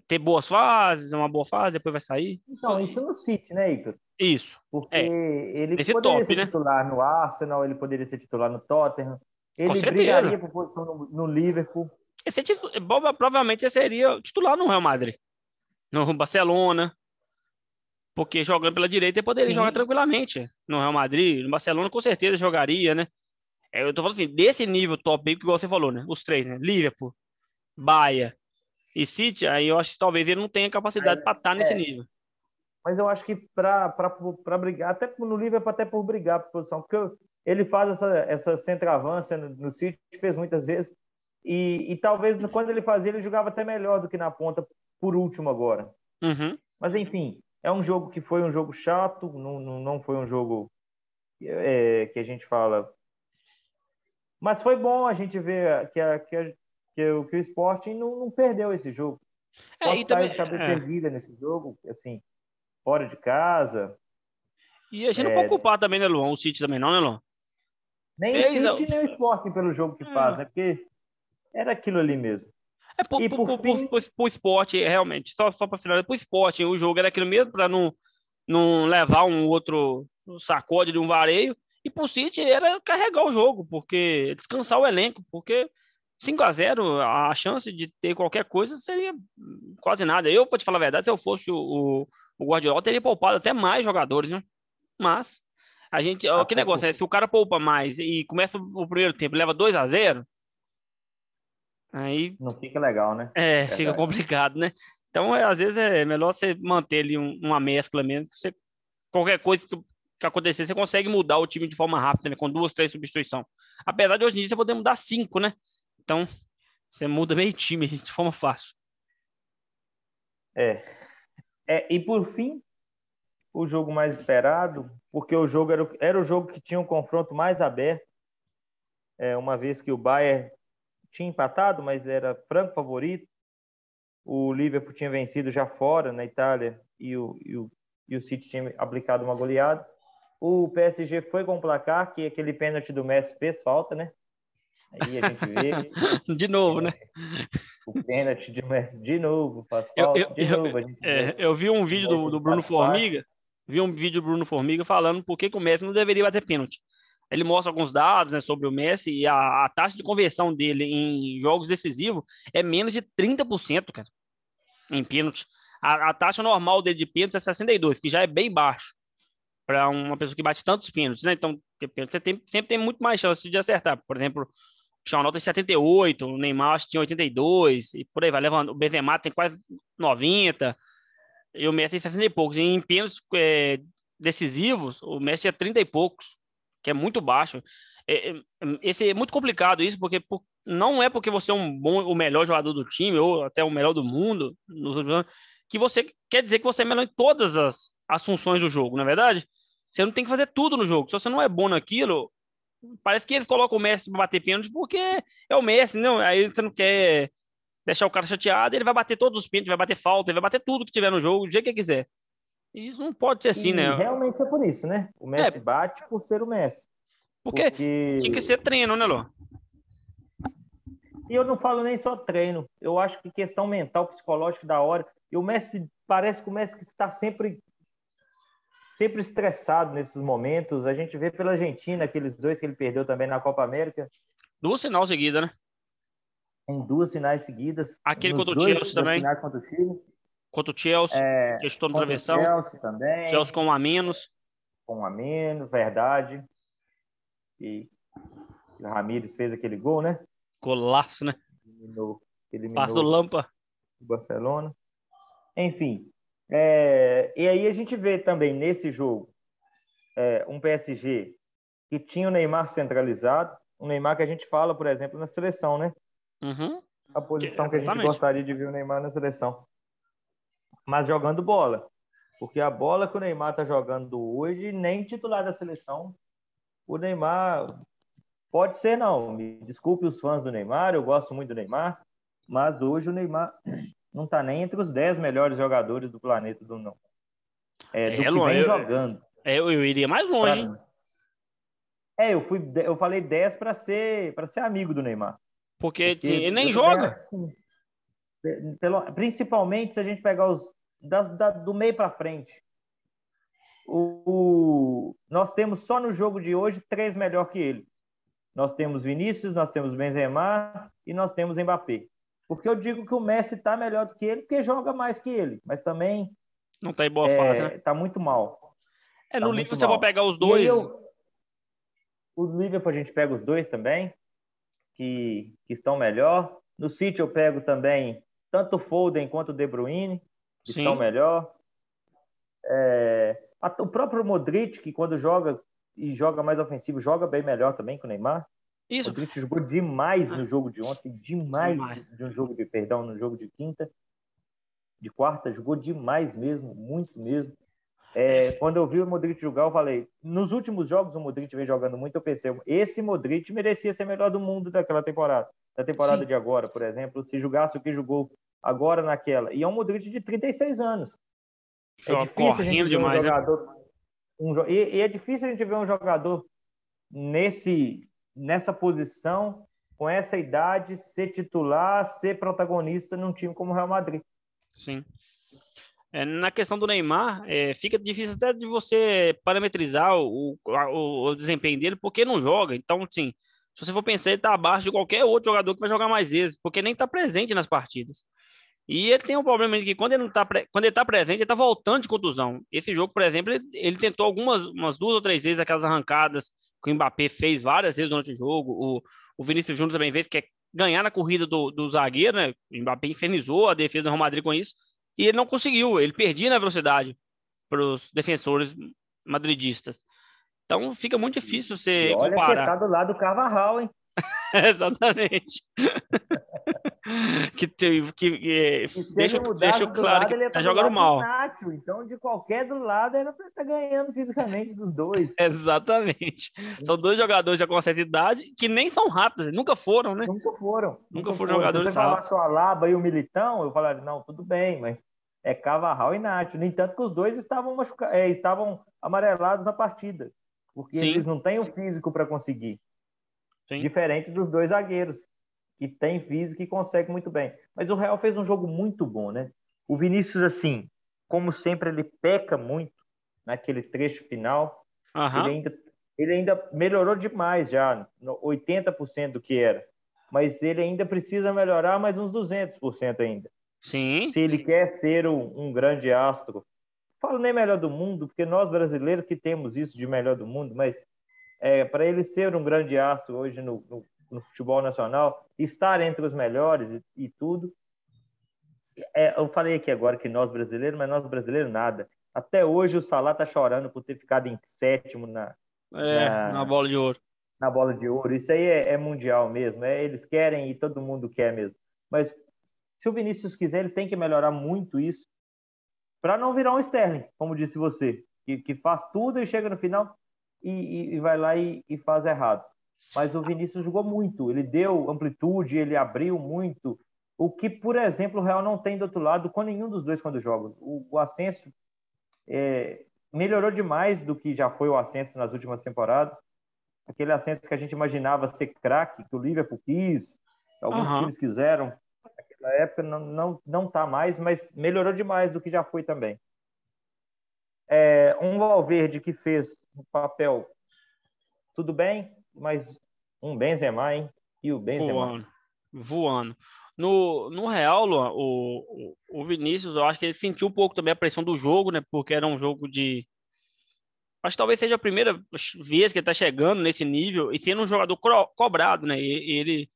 S3: ter boas fases, uma boa fase, depois vai sair.
S2: Então, isso no City, né, Icaro?
S3: Isso.
S2: Porque é. ele Esse poderia top, ser né? titular no Arsenal, ele poderia ser titular no Tottenham, ele brigaria por posição no, no Liverpool.
S3: Esse é Bob, provavelmente seria titular no Real Madrid, no Barcelona, porque jogando pela direita ele poderia jogar tranquilamente no Real Madrid, no Barcelona com certeza jogaria, né? É, eu tô falando assim, desse nível top aí, que você falou, né? Os três, né? Liverpool, Bahia e City, aí eu acho que talvez ele não tenha capacidade para estar tá nesse é. nível.
S2: Mas eu acho que para brigar, até no Liverpool, até por brigar por posição, porque ele faz essa, essa centroavância no, no City, fez muitas vezes, e, e talvez quando ele fazia, ele jogava até melhor do que na ponta, por último agora.
S3: Uhum.
S2: Mas enfim, é um jogo que foi um jogo chato, não, não, não foi um jogo é, que a gente fala. Mas foi bom a gente ver que, a, que, a, que, o, que o Sporting não, não perdeu esse jogo. É, e também, de cabeça é. erguida nesse jogo, assim, fora de casa.
S3: E a gente é... não pode culpar também, né, Luan? O City também não, né, Luan?
S2: Nem Fez o City, nem o Sporting pelo jogo que é. faz, né? Porque era aquilo ali mesmo.
S3: É por, e por, por, fim... por, por esporte, realmente. Só, só para finalizar, por esporte, o jogo era aquilo mesmo para não, não levar um outro sacode de um vareio. E por City era carregar o jogo, porque descansar o elenco, porque 5 a 0 a chance de ter qualquer coisa seria quase nada. Eu, para te falar a verdade, se eu fosse o, o, Guardiola, teria poupado até mais jogadores, né? Mas a gente, ah, que negócio é, se o cara poupa mais e começa o primeiro tempo, leva 2 a 0 Aí.
S2: Não fica legal, né?
S3: É, é fica complicado, né? Então, é, às vezes é melhor você manter ali um, uma mescla mesmo. Que você, qualquer coisa que, que, acontecer, você consegue mudar o time de forma rápida, né? Com duas, três substituições. Apesar de hoje em dia você poder mudar cinco, né? Então, você muda meio time de forma fácil.
S2: É. é. E por fim, o jogo mais esperado, porque o jogo era, era o jogo que tinha um confronto mais aberto. É, uma vez que o Bayern tinha empatado, mas era franco favorito. O Liverpool tinha vencido já fora, na Itália, e o, e o, e o City tinha aplicado uma goleada. O PSG foi com o placar, que aquele pênalti do Messi fez falta, né? Aí a gente vê.
S3: de novo, né?
S2: O pênalti de Messi de novo, faz falta
S3: eu, eu,
S2: de novo.
S3: Eu, é, eu vi um vídeo do, do Bruno Formiga, vi um vídeo do Bruno Formiga falando por que, que o Messi não deveria bater pênalti. Ele mostra alguns dados né, sobre o Messi e a, a, taxa de conversão dele em jogos decisivos é menos de 30%, cara, em pênalti. A, a taxa normal dele de pênalti é 62, que já é bem baixo para uma pessoa que bate tantos pênaltis, né? Então, você tem, sempre tem muito mais chance de acertar. Por exemplo, o Cristiano tem 78, o Neymar tinha 82, e por aí vai levando. O Benzema tem quase 90, e o Messi tem 60 e poucos. E em pênaltis é, decisivos, o Messi tinha 30 e poucos, que é muito baixo. É, é, esse é muito complicado isso, porque por, não é porque você é um bom, o melhor jogador do time, ou até o melhor do mundo, nos últimos anos, que você quer dizer que você é melhor em todas as, as funções do jogo, na é verdade? Você não tem que fazer tudo no jogo. Se você não é bom naquilo, parece que eles colocam o Messi para bater pênalti porque é o Messi, não? Aí você não quer deixar o cara chateado, ele vai bater todos os pênaltis, vai bater falta, ele vai bater tudo que tiver no jogo, do jeito que ele quiser. E isso não pode ser assim,
S2: e
S3: né?
S2: Realmente é por isso, né? O Messi é. bate por ser o Messi.
S3: Porque, porque tinha que ser treino, né, Lô?
S2: E eu não falo nem só treino. Eu acho que questão mental, psicológica da hora. E o Messi, parece que o Messi está sempre sempre estressado nesses momentos. A gente vê pela Argentina, aqueles dois que ele perdeu também na Copa América.
S3: Duas finais seguidas, né?
S2: Em duas finais seguidas.
S3: Aquele contra o Chelsea também.
S2: Contra o Chile.
S3: Contra o Chelsea, é, que estou no travessão.
S2: Chelsea também.
S3: Chelsea com um a menos.
S2: Com um a menos, verdade. E o Ramires fez aquele gol, né?
S3: Golaço, né?
S2: Eliminou, eliminou
S3: Lampa.
S2: Barcelona. Enfim, é, e aí a gente vê também nesse jogo é, um PSG que tinha o Neymar centralizado, o Neymar que a gente fala, por exemplo, na seleção, né?
S3: Uhum.
S2: A posição que, que a gente gostaria de ver o Neymar na seleção. Mas jogando bola. Porque a bola que o Neymar está jogando hoje, nem titular da seleção, o Neymar pode ser, não. Me desculpe os fãs do Neymar, eu gosto muito do Neymar, mas hoje o Neymar não está nem entre os 10 melhores jogadores do planeta do não. É, do é, que vem
S3: eu,
S2: jogando.
S3: É, eu, eu, iria mais longe. Pra...
S2: É, eu fui, eu falei 10 para ser para ser amigo do Neymar.
S3: Porque, Porque ele nem joga. Assim,
S2: pelo, principalmente se a gente pegar os da, da, do meio para frente. O, o, nós temos só no jogo de hoje três melhor que ele. Nós temos Vinícius, nós temos Benzema e nós temos Mbappé. Porque eu digo que o Messi está melhor do que ele, porque joga mais que ele, mas também.
S3: Não está em boa é, fase, né?
S2: Tá muito mal.
S3: É, no tá Liverpool você vai pegar os dois. Eu,
S2: o Liverpool a gente pega os dois também, que, que estão melhor. No City eu pego também tanto o Foden quanto o De Bruyne, que Sim. estão melhor. É, o próprio Modric, que quando joga e joga mais ofensivo, joga bem melhor também que o Neymar.
S3: Isso.
S2: O Modric jogou demais no jogo de ontem, demais, demais, de um jogo de perdão, no jogo de quinta, de quarta, jogou demais mesmo, muito mesmo. É, quando eu vi o Modric jogar, eu falei, nos últimos jogos o Modric vem jogando muito, eu pensei, esse Modric merecia ser melhor do mundo daquela temporada, da temporada Sim. de agora, por exemplo, se jogasse o que jogou agora naquela. E é um Modric de 36 anos.
S3: É Joga é gente demais, um né? jogador,
S2: um, e, e é difícil a gente ver um jogador nesse nessa posição, com essa idade, ser titular, ser protagonista num time como o Real Madrid.
S3: Sim. É, na questão do Neymar, é, fica difícil até de você parametrizar o, o, o, desempenho dele, porque não joga. Então, assim, se você for pensar, ele está abaixo de qualquer outro jogador que vai jogar mais vezes, porque nem está presente nas partidas. E ele tem um problema de que quando ele não tá, quando ele tá presente, ele está voltando de contusão. Esse jogo, por exemplo, ele, ele tentou algumas umas duas ou três vezes aquelas arrancadas que o Mbappé fez várias vezes durante o jogo, o, o Vinícius Júnior também fez, que é ganhar na corrida do, do zagueiro, né? O Mbappé infernizou a defesa do Real Madrid com isso, e ele não conseguiu, ele perdia na velocidade para os defensores madridistas. Então fica muito difícil você
S2: e olha
S3: comparar.
S2: Que tá do lado do Carvajal, hein?
S3: Exatamente. que, que, que deixa, deixa claro que tá jogando mal.
S2: Nacho, então, de qualquer do lado, era para estar tá ganhando fisicamente dos dois.
S3: Exatamente. São dois jogadores já com certa idade que nem são rápidos, nunca foram, né?
S2: Nunca foram. Nunca,
S3: nunca foram, foram jogadores
S2: Se você falar só a Laba e o Militão, eu falaria, não, tudo bem, mas é Cavarral e Nacho. No entanto, que os dois estavam, machuca... É, estavam amarelados na partida, porque Sim. eles não têm o físico para conseguir. Sim. Diferente dos dois zagueiros, que tem físico e consegue muito bem. Mas o Real fez um jogo muito bom, né? O Vinícius, assim, como sempre, ele peca muito naquele trecho final.
S3: Uhum.
S2: Ele, ainda, ele ainda melhorou demais já, 80% do que era. Mas ele ainda precisa melhorar mais uns 200% ainda.
S3: Sim.
S2: Se ele quer ser um, um grande astro. Falo nem melhor do mundo, porque nós brasileiros que temos isso de melhor do mundo, mas é, para ele ser um grande astro hoje no, no, no, futebol nacional, estar entre os melhores e, e tudo, é, eu falei aqui agora que nós brasileiros, mas nós brasileiros nada. Até hoje o Salah tá chorando por ter ficado em sétimo na,
S3: é, na, na bola de ouro.
S2: Na bola de ouro. Isso aí é, é mundial mesmo. É, eles querem e todo mundo quer mesmo. Mas se o Vinícius quiser, ele tem que melhorar muito isso para não virar um Sterling, como disse você, que, que faz tudo e chega no final e, e, vai lá e, e faz errado. Mas o Vinícius jogou muito, ele deu amplitude, ele abriu muito, o que, por exemplo, o Real não tem do outro lado com nenhum dos dois quando joga. O, o Ascenso é, melhorou demais do que já foi o Ascenso nas últimas temporadas. Aquele Ascenso que a gente imaginava ser craque, que o Liverpool quis, alguns uhum. times quiseram. Naquela época não, não, não tá mais, mas melhorou demais do que já foi também. É, um Valverde que fez um papel tudo bem, mas um Benzema, hein? E o Benzema.
S3: Voando. Voando. No, no Real, Luan, o, o, Vinícius, eu acho que ele sentiu um pouco também a pressão do jogo, né? Porque era um jogo de. Acho que talvez seja a primeira vez que ele tá chegando nesse nível e sendo um jogador cobrado, né? E, ele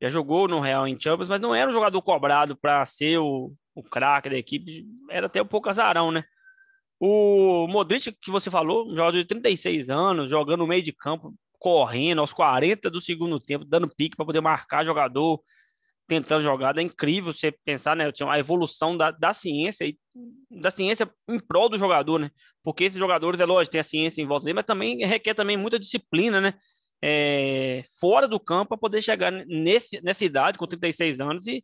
S3: já jogou no Real em Champions, mas não era um jogador cobrado para ser o, o craque da equipe, era até um pouco azarão, né? O Modric, que você falou, um jogador de 36 anos, jogando no meio de campo, correndo aos 40 do segundo tempo, dando pique para poder marcar jogador, tentando jogada. É incrível você pensar, né? A evolução da, da ciência e da ciência em prol do jogador, né? Porque esses jogadores, é lógico, tem a ciência em volta dele, mas também requer também muita disciplina, né? É, fora do campo para poder chegar nesse, nessa idade, com 36 anos, e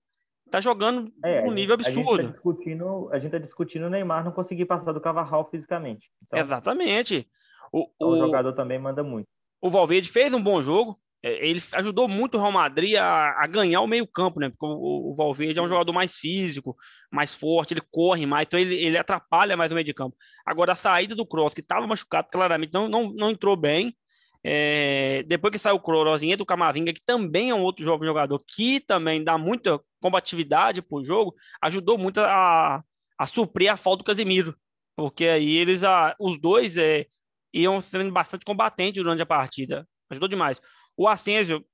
S3: tá jogando é, um nível absurdo. A gente
S2: tá discutindo, a gente tá discutindo o Neymar não conseguir passar do Cavarral fisicamente.
S3: Então, Exatamente.
S2: O, então o, o jogador também manda muito.
S3: O Valverde fez um bom jogo, é, ele ajudou muito o Real Madrid a, a ganhar o meio-campo, né? Porque o, o, Valverde é um jogador mais físico, mais forte, ele corre mais, então ele, ele atrapalha mais o meio de campo. Agora, a saída do Kroos, que estava machucado, claramente não, não, não entrou bem. É, depois que saiu o Kroos, entra o Camavinga, que também é um outro jovem jogador, que também dá muita combatividade pro jogo, ajudou muito a, a suprir a falta do Casemiro. Porque aí eles, a, os dois é, iam sendo bastante combatentes durante a partida. Ajudou demais. O Asensio,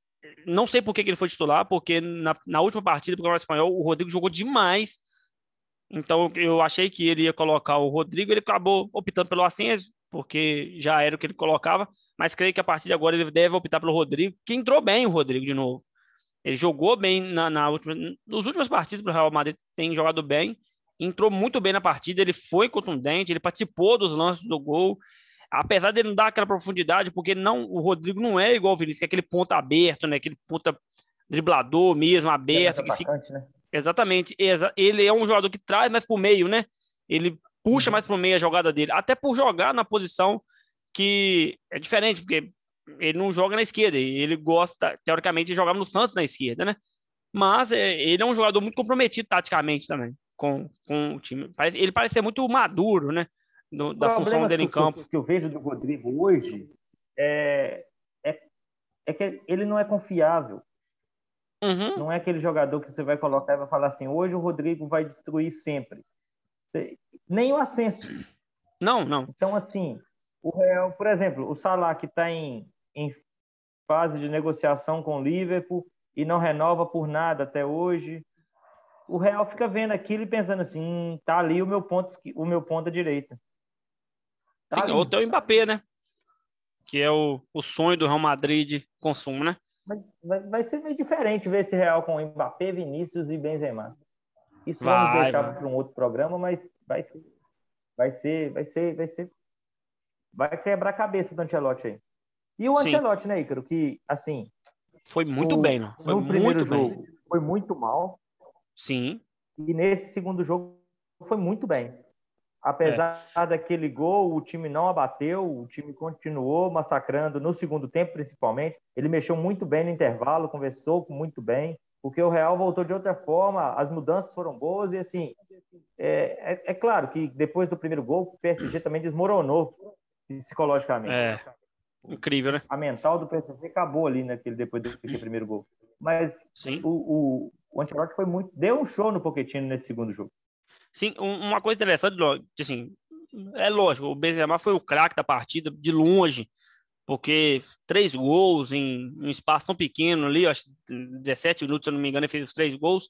S3: não sei por que, que ele foi titular, porque na, na última partida do Campeonato Espanhol, o Rodrigo jogou demais. Então eu achei que ele ia colocar o Rodrigo, ele acabou optando pelo Asensio, porque já era o que ele colocava, mas creio que a partir de agora ele deve optar pelo Rodrigo, que entrou bem o Rodrigo de novo. Ele jogou bem na, na última, nos últimos partidos do Real Madrid, tem jogado bem, entrou muito bem na partida, ele foi contundente, ele participou dos lances do gol, apesar dele não dar aquela profundidade, porque não, o Rodrigo não é igual o Vinícius, que é aquele ponta aberto, né? Aquele ponta driblador mesmo, aberto. É fica... né? Exatamente. Ele é um jogador que traz mais pro meio, né? Ele puxa uhum. mais pro meio a jogada dele, até por jogar na posição que é diferente, porque ele não joga na esquerda, ele gosta, teoricamente, de jogar no Santos na esquerda, né? Mas é, ele é um jogador muito comprometido taticamente também com, com o time. Ele parece ser muito maduro, né? do, da função dele em campo.
S2: O que eu vejo do Rodrigo hoje é, é, é que ele não é confiável.
S3: Uhum.
S2: Não é aquele jogador que você vai colocar e vai falar assim: hoje o Rodrigo vai destruir sempre. Nem o Ascenso.
S3: Não, não.
S2: Então, assim, o Real, por exemplo, o Salah que está em, em fase de negociação com o Liverpool e não renova por nada até hoje. O Real fica vendo aquilo e pensando assim: hum, tá ali o meu ponto, o meu ponto à direita.
S3: Tá Sim, ou tem o Mbappé, né? Que é o, o sonho do Real Madrid consumo, né?
S2: Mas vai, vai ser meio diferente ver esse Real com Mbappé, Vinícius e Benzema. Isso vai, vamos deixar para um outro programa, mas vai ser, vai ser, vai ser, vai ser, vai quebrar a cabeça do Ancelotti aí. E o Sim. Ancelotti, né, Ícaro, que assim
S3: foi muito o, bem, não? Foi
S2: no primeiro jogo bem. foi muito mal.
S3: Sim.
S2: E nesse segundo jogo foi muito bem Apesar é. daquele gol, o time não abateu, o time continuou massacrando no segundo tempo, principalmente. Ele mexeu muito bem no intervalo, conversou muito bem, porque o Real voltou de outra forma, as mudanças foram boas e assim. É, é, é claro que depois do primeiro gol, o PSG também desmoronou psicologicamente.
S3: É. Incrível, né?
S2: A mental do PSG acabou ali naquele depois daquele primeiro gol. Mas Sim. o, o, o Ancelotti foi muito, deu um show no Pochettino nesse segundo jogo.
S3: Sim, uma coisa interessante, assim, é lógico, o Benzema foi o craque da partida de longe, porque três gols em um espaço tão pequeno ali, acho 17 minutos, se eu não me engano, ele fez os três gols,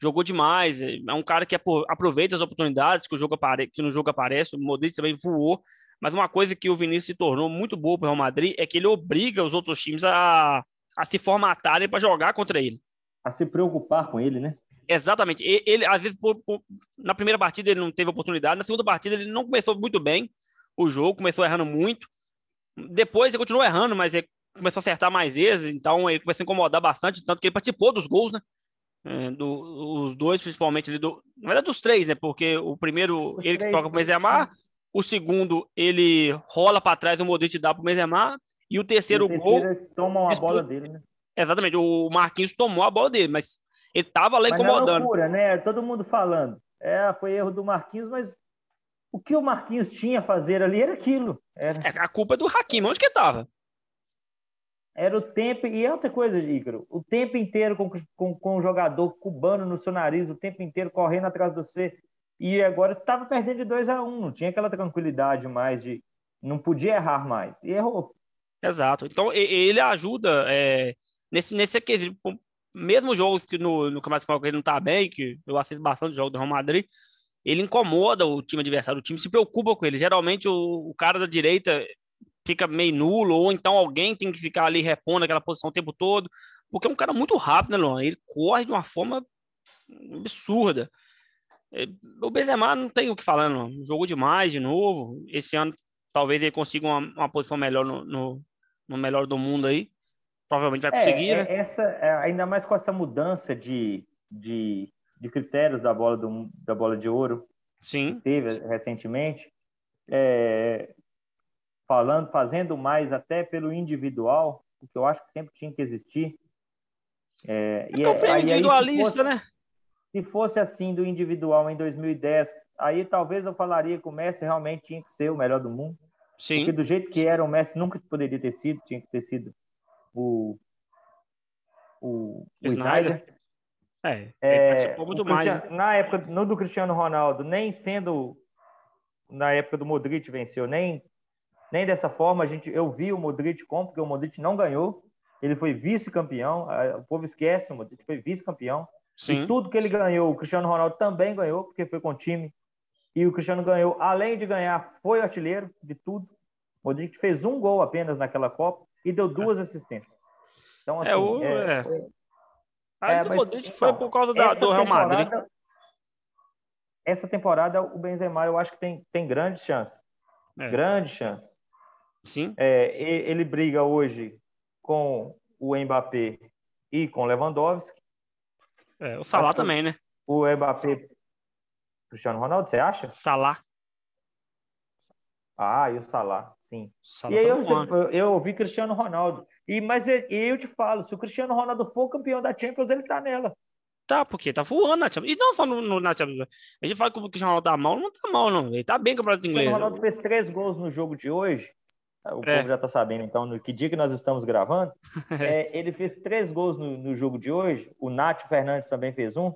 S3: jogou demais, é um cara que aproveita as oportunidades que o jogo apare... que no jogo aparece, o Modric também voou, mas uma coisa que o Vinícius se tornou muito boa para o Real Madrid é que ele obriga os outros times a, a se formatarem para jogar contra ele.
S2: A se preocupar com ele, né?
S3: Exatamente. Ele, às vezes, por, por, na primeira partida ele não teve oportunidade, na segunda partida ele não começou muito bem o jogo, começou errando muito. Depois ele continuou errando, mas ele começou a acertar mais vezes, então ele começou a incomodar bastante, tanto que ele participou dos gols, né? É, do, os dois, principalmente, ele do, na verdade, dos três, né? Porque o primeiro, os ele três, que toca pro Benzema, o segundo, ele rola para trás, o Modric dá pro Benzema, e o terceiro, e o terceiro
S2: gol. Toma a bola dele, né?
S3: Exatamente, o Marquinhos tomou a bola dele, mas ele tava lá mas incomodando. Mas
S2: loucura, né? Todo mundo falando. É, foi erro do Marquinhos, mas o que o Marquinhos tinha a fazer ali era aquilo. Era...
S3: É, a culpa é do Hakimi. Onde que tava?
S2: Era o tempo. E é outra coisa, Ícaro. O tempo inteiro com, com, com o jogador cubano no seu nariz, o tempo inteiro correndo atrás de você. E agora estava perdendo de 2 a 1 um, Não tinha aquela tranquilidade mais de. Não podia errar mais. E errou.
S3: Exato. Então, ele ajuda é, nesse, nesse quesito mesmo jogos que no, no Campeonato Espanhol ele não tá bem, que eu assisto bastante jogos do Real Madrid, ele incomoda o time adversário, o time se preocupa com ele. Geralmente o, o cara da direita fica meio nulo, ou então alguém tem que ficar ali repondo aquela posição o tempo todo, porque é um cara muito rápido, né, Luan? Ele corre de uma forma absurda. É, o Benzema não tem o que falar, não. Jogou demais de novo. Esse ano talvez ele consiga uma, uma posição melhor no, no, no melhor do mundo aí provavelmente vai conseguir,
S2: é,
S3: né?
S2: Essa, é, ainda mais com essa mudança de, de, de critérios da bola, do, da bola de ouro
S3: Sim.
S2: que teve recentemente, é, falando, fazendo mais até pelo individual, o que eu acho que sempre tinha que existir.
S3: É, é e é, aí, individualista,
S2: aí, se fosse,
S3: né?
S2: Se fosse assim do individual em 2010, aí talvez eu falaria que o Messi realmente tinha que ser o melhor do mundo.
S3: Sim.
S2: Porque do jeito que era, o Messi nunca poderia ter sido, tinha que ter sido o, o, o Snyder. Snyder.
S3: É, é muito mais. Né?
S2: Na época no do Cristiano Ronaldo, nem sendo na época do Modric venceu, nem, nem dessa forma a gente eu vi o Modric como, porque o Modric não ganhou, ele foi vice-campeão, o povo esquece, o Modric foi vice-campeão. E tudo que ele ganhou, o Cristiano Ronaldo também ganhou, porque foi com o time. E o Cristiano ganhou, além de ganhar, foi artilheiro de tudo. O Modric fez um gol apenas naquela Copa e deu duas assistências. Então,
S3: assim, é, o, é, é. É mas, Modric então, foi por causa da, do Real Madrid.
S2: Essa temporada, o Benzema, eu acho que tem, tem grande chance. É. Grande chance.
S3: Sim.
S2: É, ele briga hoje com o Mbappé e com o Lewandowski.
S3: É, o Salah também, né?
S2: O Mbappé. Cristiano Ronaldo, você acha?
S3: Salah.
S2: Ah, e o Salah, sim. Salah e aí tá eu, eu, ouvi Cristiano Ronaldo. E, mas eu, te falo, se o Cristiano Ronaldo for campeão da Champions, ele tá nela.
S3: Tá, porque tá voando na Champions. E não só no, no, na Champions. A gente fala que o Cristiano Ronaldo tá mal, não tá mal, não. Ele tá bem campeonato inglês. O
S2: Cristiano Ronaldo fez três gols no jogo de hoje. O é. povo já tá sabendo, então, no que dia que nós estamos gravando. é, ele fez três gols no, no, jogo de hoje. O Nath Fernandes também fez um.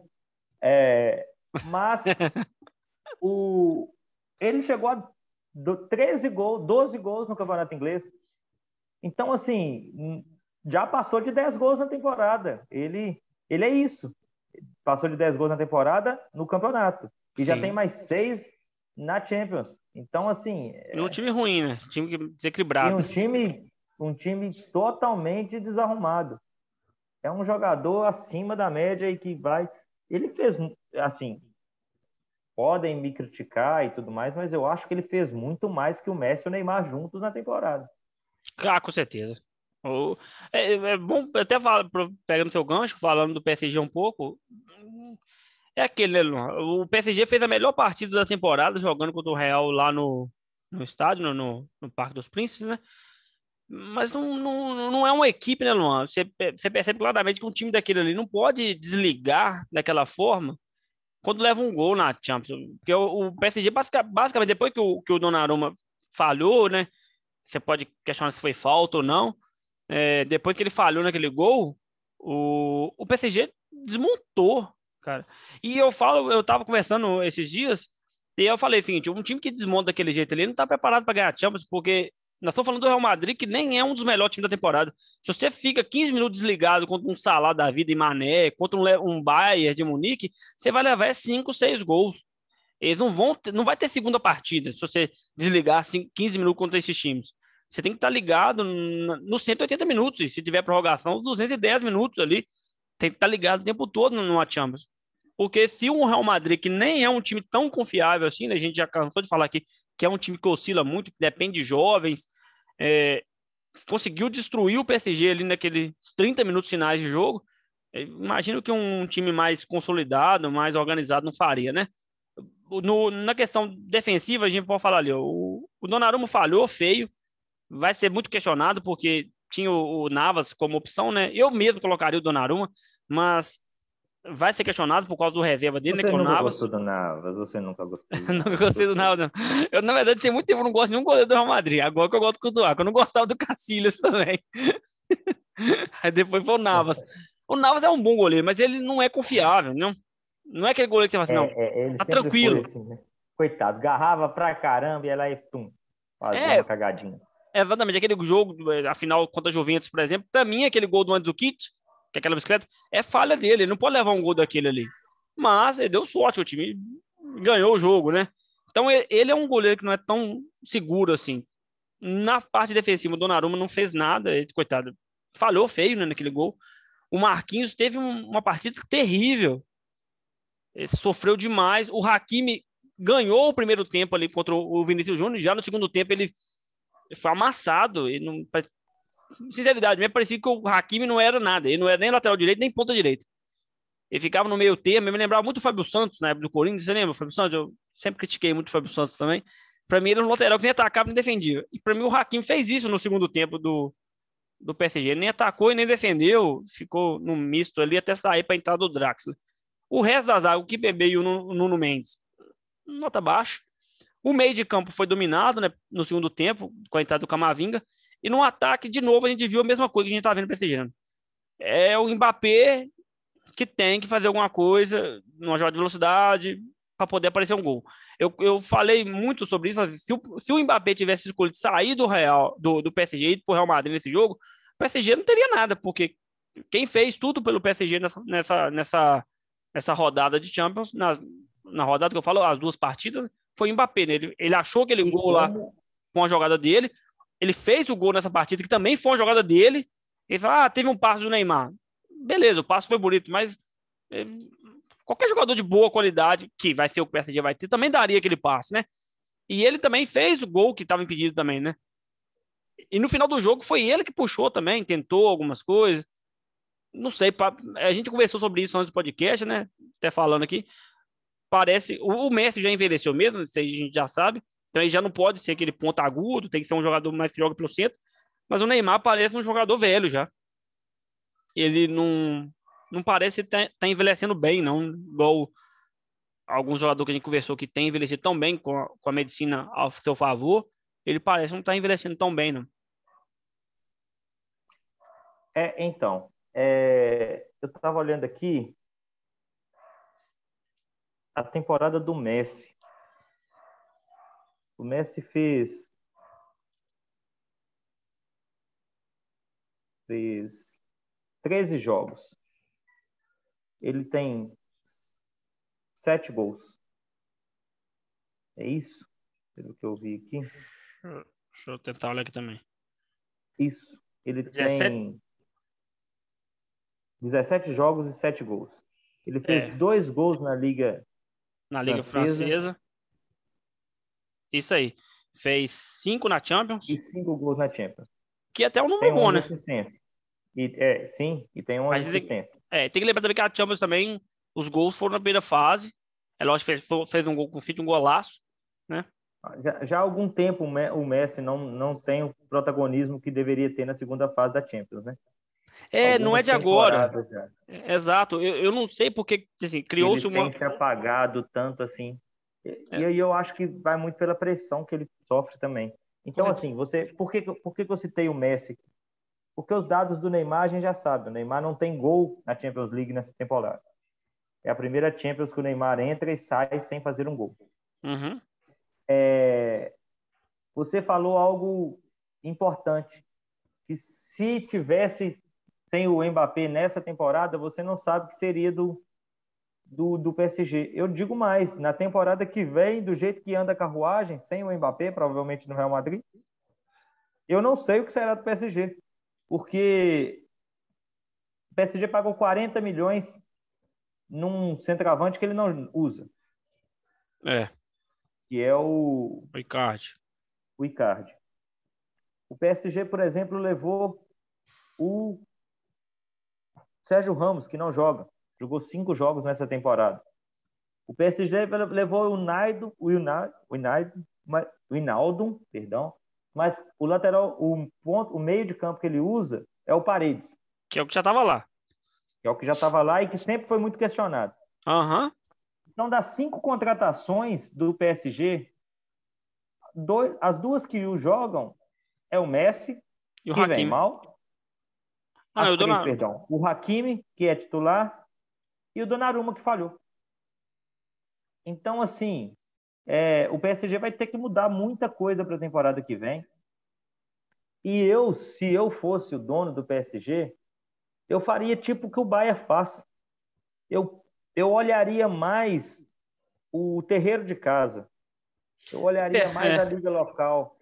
S2: É, mas o, ele chegou a do 13 gols, 12 gols no campeonato inglês. Então, assim, já passou de 10 gols na temporada. Ele, ele é isso. Passou de 10 gols na temporada no campeonato. E Sim. já tem mais 6 na Champions. Então, assim.
S3: E um time ruim, né? Time desequilibrado.
S2: E um time, um time totalmente desarrumado. É um jogador acima da média e que vai. Ele fez, assim, podem me criticar e tudo mais, mas eu acho que ele fez muito mais que o Messi e o Neymar juntos na temporada.
S3: Ah, com certeza. É, é bom até falar, pegando seu gancho, falando do PSG um pouco. é aquele, né? O PSG fez a melhor partida da temporada jogando contra o Real lá no, no estádio, no, no, no Parque dos Príncipes, né? Mas não, não, não é uma equipe, né, Luan? Você, você percebe claramente que um time daquele ali não pode desligar daquela forma quando leva um gol na Champions. Porque o, o PSG, basicamente, depois que o, que o Donnarumma falhou, né? Você pode questionar se foi falta ou não. É, depois que ele falhou naquele gol, o, o PSG desmontou, cara. E eu falo, eu tava conversando esses dias, e eu falei o seguinte: um time que desmonta daquele jeito ali não tá preparado para ganhar Champions, porque nós estamos falando do Real Madrid, que nem é um dos melhores times da temporada. Se você fica 15 minutos desligado contra um Salah da vida e Mané, contra um, um Bayern de Munique, você vai levar 5, 6 gols. Eles não vão ter, não vai ter segunda partida se você desligar 5, 15 minutos contra esses times. Você tem que estar ligado nos 180 minutos, e se tiver prorrogação, os 210 minutos ali. Tem que estar ligado o tempo todo numa Champions. Porque se um Real Madrid, que nem é um time tão confiável assim, né? a gente já cansou de falar aqui, que é um time que oscila muito, que depende de jovens, é, conseguiu destruir o PSG ali naqueles 30 minutos finais de jogo. É, imagino que um time mais consolidado, mais organizado não faria, né? No, na questão defensiva, a gente pode falar ali, o, o Donnarumma falhou feio, vai ser muito questionado porque tinha o, o Navas como opção, né? Eu mesmo colocaria o Donnarumma, mas vai ser questionado por causa do reserva dele,
S2: você
S3: né? Que
S2: nunca
S3: Navas.
S2: gostou do Navas, você nunca gostou.
S3: nunca gostei do Navas, não. Eu, na verdade, tem muito tempo que não gosto de nenhum goleiro do Real Madrid. Agora que eu gosto do Duarte, eu não gostava do Cacilhas também. Aí depois foi o Navas. O Navas é um bom goleiro, mas ele não é confiável, não. Não é aquele goleiro que você fala assim,
S2: É,
S3: não,
S2: é,
S3: tá tranquilo.
S2: assim, né? Coitado, garrava pra caramba e ela aí, pum, fazia
S3: É.
S2: uma cagadinha.
S3: Exatamente, aquele jogo, a final contra a Juventus, por exemplo, pra mim, aquele gol do Mandzukic, que é aquela bicicleta, é falha dele, ele não pode levar um gol daquele ali. Mas ele deu sorte, o time ganhou o jogo, né? Então ele é um goleiro que não é tão seguro assim. Na parte defensiva, o Donnarumma não fez nada, ele, coitado, falhou feio né, naquele gol. O Marquinhos teve um- uma partida terrível. Ele sofreu demais. O Hakimi ganhou o primeiro tempo ali contra o Vinícius Júnior, já no segundo tempo ele foi amassado. Ele não, sinceridade, me parecia que o Hakimi não era nada. Ele não era nem lateral direito, nem ponta direita. Ele ficava no meio termo. Eu me lembrava muito do Fábio Santos na época do Corinthians. Você lembra? O Fábio Santos, eu sempre critiquei muito o Fábio Santos também. Para mim, ele era um lateral que nem atacava nem defendia. E para mim, o Hakimi fez isso no segundo tempo do, do PSG. Ele nem atacou e nem defendeu. Ficou no misto ali até sair para entrar do Draxler. O resto da zaga, o Kipembe e o o Nuno Mendes, nota baixa. O meio de campo foi dominado né, no segundo tempo, com a entrada do Camavinga. E no ataque, de novo, a gente viu a mesma coisa que a gente está vendo no PSG. né? É o Mbappé que tem que fazer alguma coisa numa jogada de velocidade para poder aparecer um gol. Eu, eu falei muito sobre isso. Se o, se o Mbappé tivesse escolhido sair do Real, do, do PSG e ir pro Real Madrid nesse jogo, o PSG não teria nada, porque quem fez tudo pelo PSG nessa, nessa, nessa, nessa rodada de Champions, na, na rodada que eu falo, as duas partidas, foi o Mbappé. Né? Ele, ele achou aquele
S2: E
S3: gol lá com a jogada dele. Ele fez o gol nessa partida, que também foi uma jogada dele. Ele falou: ah, teve um passe do Neymar. Beleza, o passe foi bonito, mas eh, qualquer jogador de boa qualidade, que vai ser o que o PSG vai ter, também daria aquele passe, né? E ele também fez o gol que estava impedido também, né? E no final do jogo foi ele que puxou também, tentou algumas coisas. Não sei, a gente conversou sobre isso antes do podcast, né? Até falando aqui. Parece. O, o Messi já envelheceu mesmo, isso aí a gente já sabe. Então ele já não pode ser aquele ponto agudo, tem que ser um jogador mais que joga pelo centro. Mas o Neymar parece um jogador velho já. Ele não, não parece estar tá, envelhecendo bem, não. Igual alguns jogadores que a gente conversou que tem envelhecido tão bem com a, com a medicina ao seu favor. Ele parece não estar envelhecendo tão bem, não.
S2: É, então, é, eu estava olhando aqui a temporada do Messi. O Messi fez fez 13 jogos. Ele tem sete gols. É isso? Pelo que eu vi aqui.
S3: Deixa eu tentar olhar aqui também.
S2: Isso. Ele
S3: 17?
S2: tem 17 jogos e 7 gols. Ele fez
S3: É.
S2: dois gols na Liga.
S3: Na Liga
S2: Francesa.
S3: Francesa. Isso aí. Fez cinco na Champions,
S2: e 5 gols na Champions.
S3: que até é um
S2: Tem
S3: número bom,
S2: 11
S3: né?
S2: E, é, sim, e tem 11
S3: Mas ele-
S2: assistências.
S3: É, tem que lembrar também que a Champions também, Os gols foram na primeira fase. É lógico fez, fez um gol com fim um golaço, né?
S2: Já, já, há algum tempo o Messi não, não tem o protagonismo que deveria ter na segunda fase da Champions, né?
S3: É, não é de agora. É, exato. Eu, eu não sei porque assim, criou-se uma.
S2: Tem se apagado tanto assim. E, é. e aí eu acho que vai muito pela pressão que ele sofre também. Então, assim, você. Por que, por que eu citei o Messi? Porque os dados do Neymar a gente já sabe. O Neymar não tem gol na Champions League nessa temporada. É a primeira Champions que o Neymar entra e sai sem fazer um gol.
S3: Uhum.
S2: É, você falou algo importante, que se tivesse sem o Mbappé nessa temporada, você não sabe o que seria do, do, do, PSG. Eu digo mais, na temporada que vem, do jeito que anda a carruagem, sem o Mbappé, provavelmente no Real Madrid, eu não sei o que será do PSG, porque o PSG pagou 40 milhões num centroavante que ele não usa.
S3: É
S2: que é o.
S3: O Icardi.
S2: O Icardi. O PSG, por exemplo, levou o Sérgio Ramos, que não joga. Jogou cinco jogos nessa temporada. O PSG levou o Naido, o Inaldo, o Inaldo, perdão, mas o lateral, o ponto, o meio de campo que ele usa é o Paredes.
S3: Que é o que já estava lá.
S2: Que é o que já estava lá e que sempre foi muito questionado.
S3: Uhum.
S2: Então, das cinco contratações do PSG, dois, as duas que o jogam é o Messi, e o que Hakimi. vem mal. Ah, três, Dona... perdão. O Hakimi, que é titular, e o Donnarumma, que falhou. Então, assim, é, o PSG vai ter que mudar muita coisa para a temporada que vem. E eu, se eu fosse o dono do PSG, eu faria tipo o que o Bayern faz. Eu eu olharia mais o terreiro de casa. Eu olharia é, mais é. a liga local.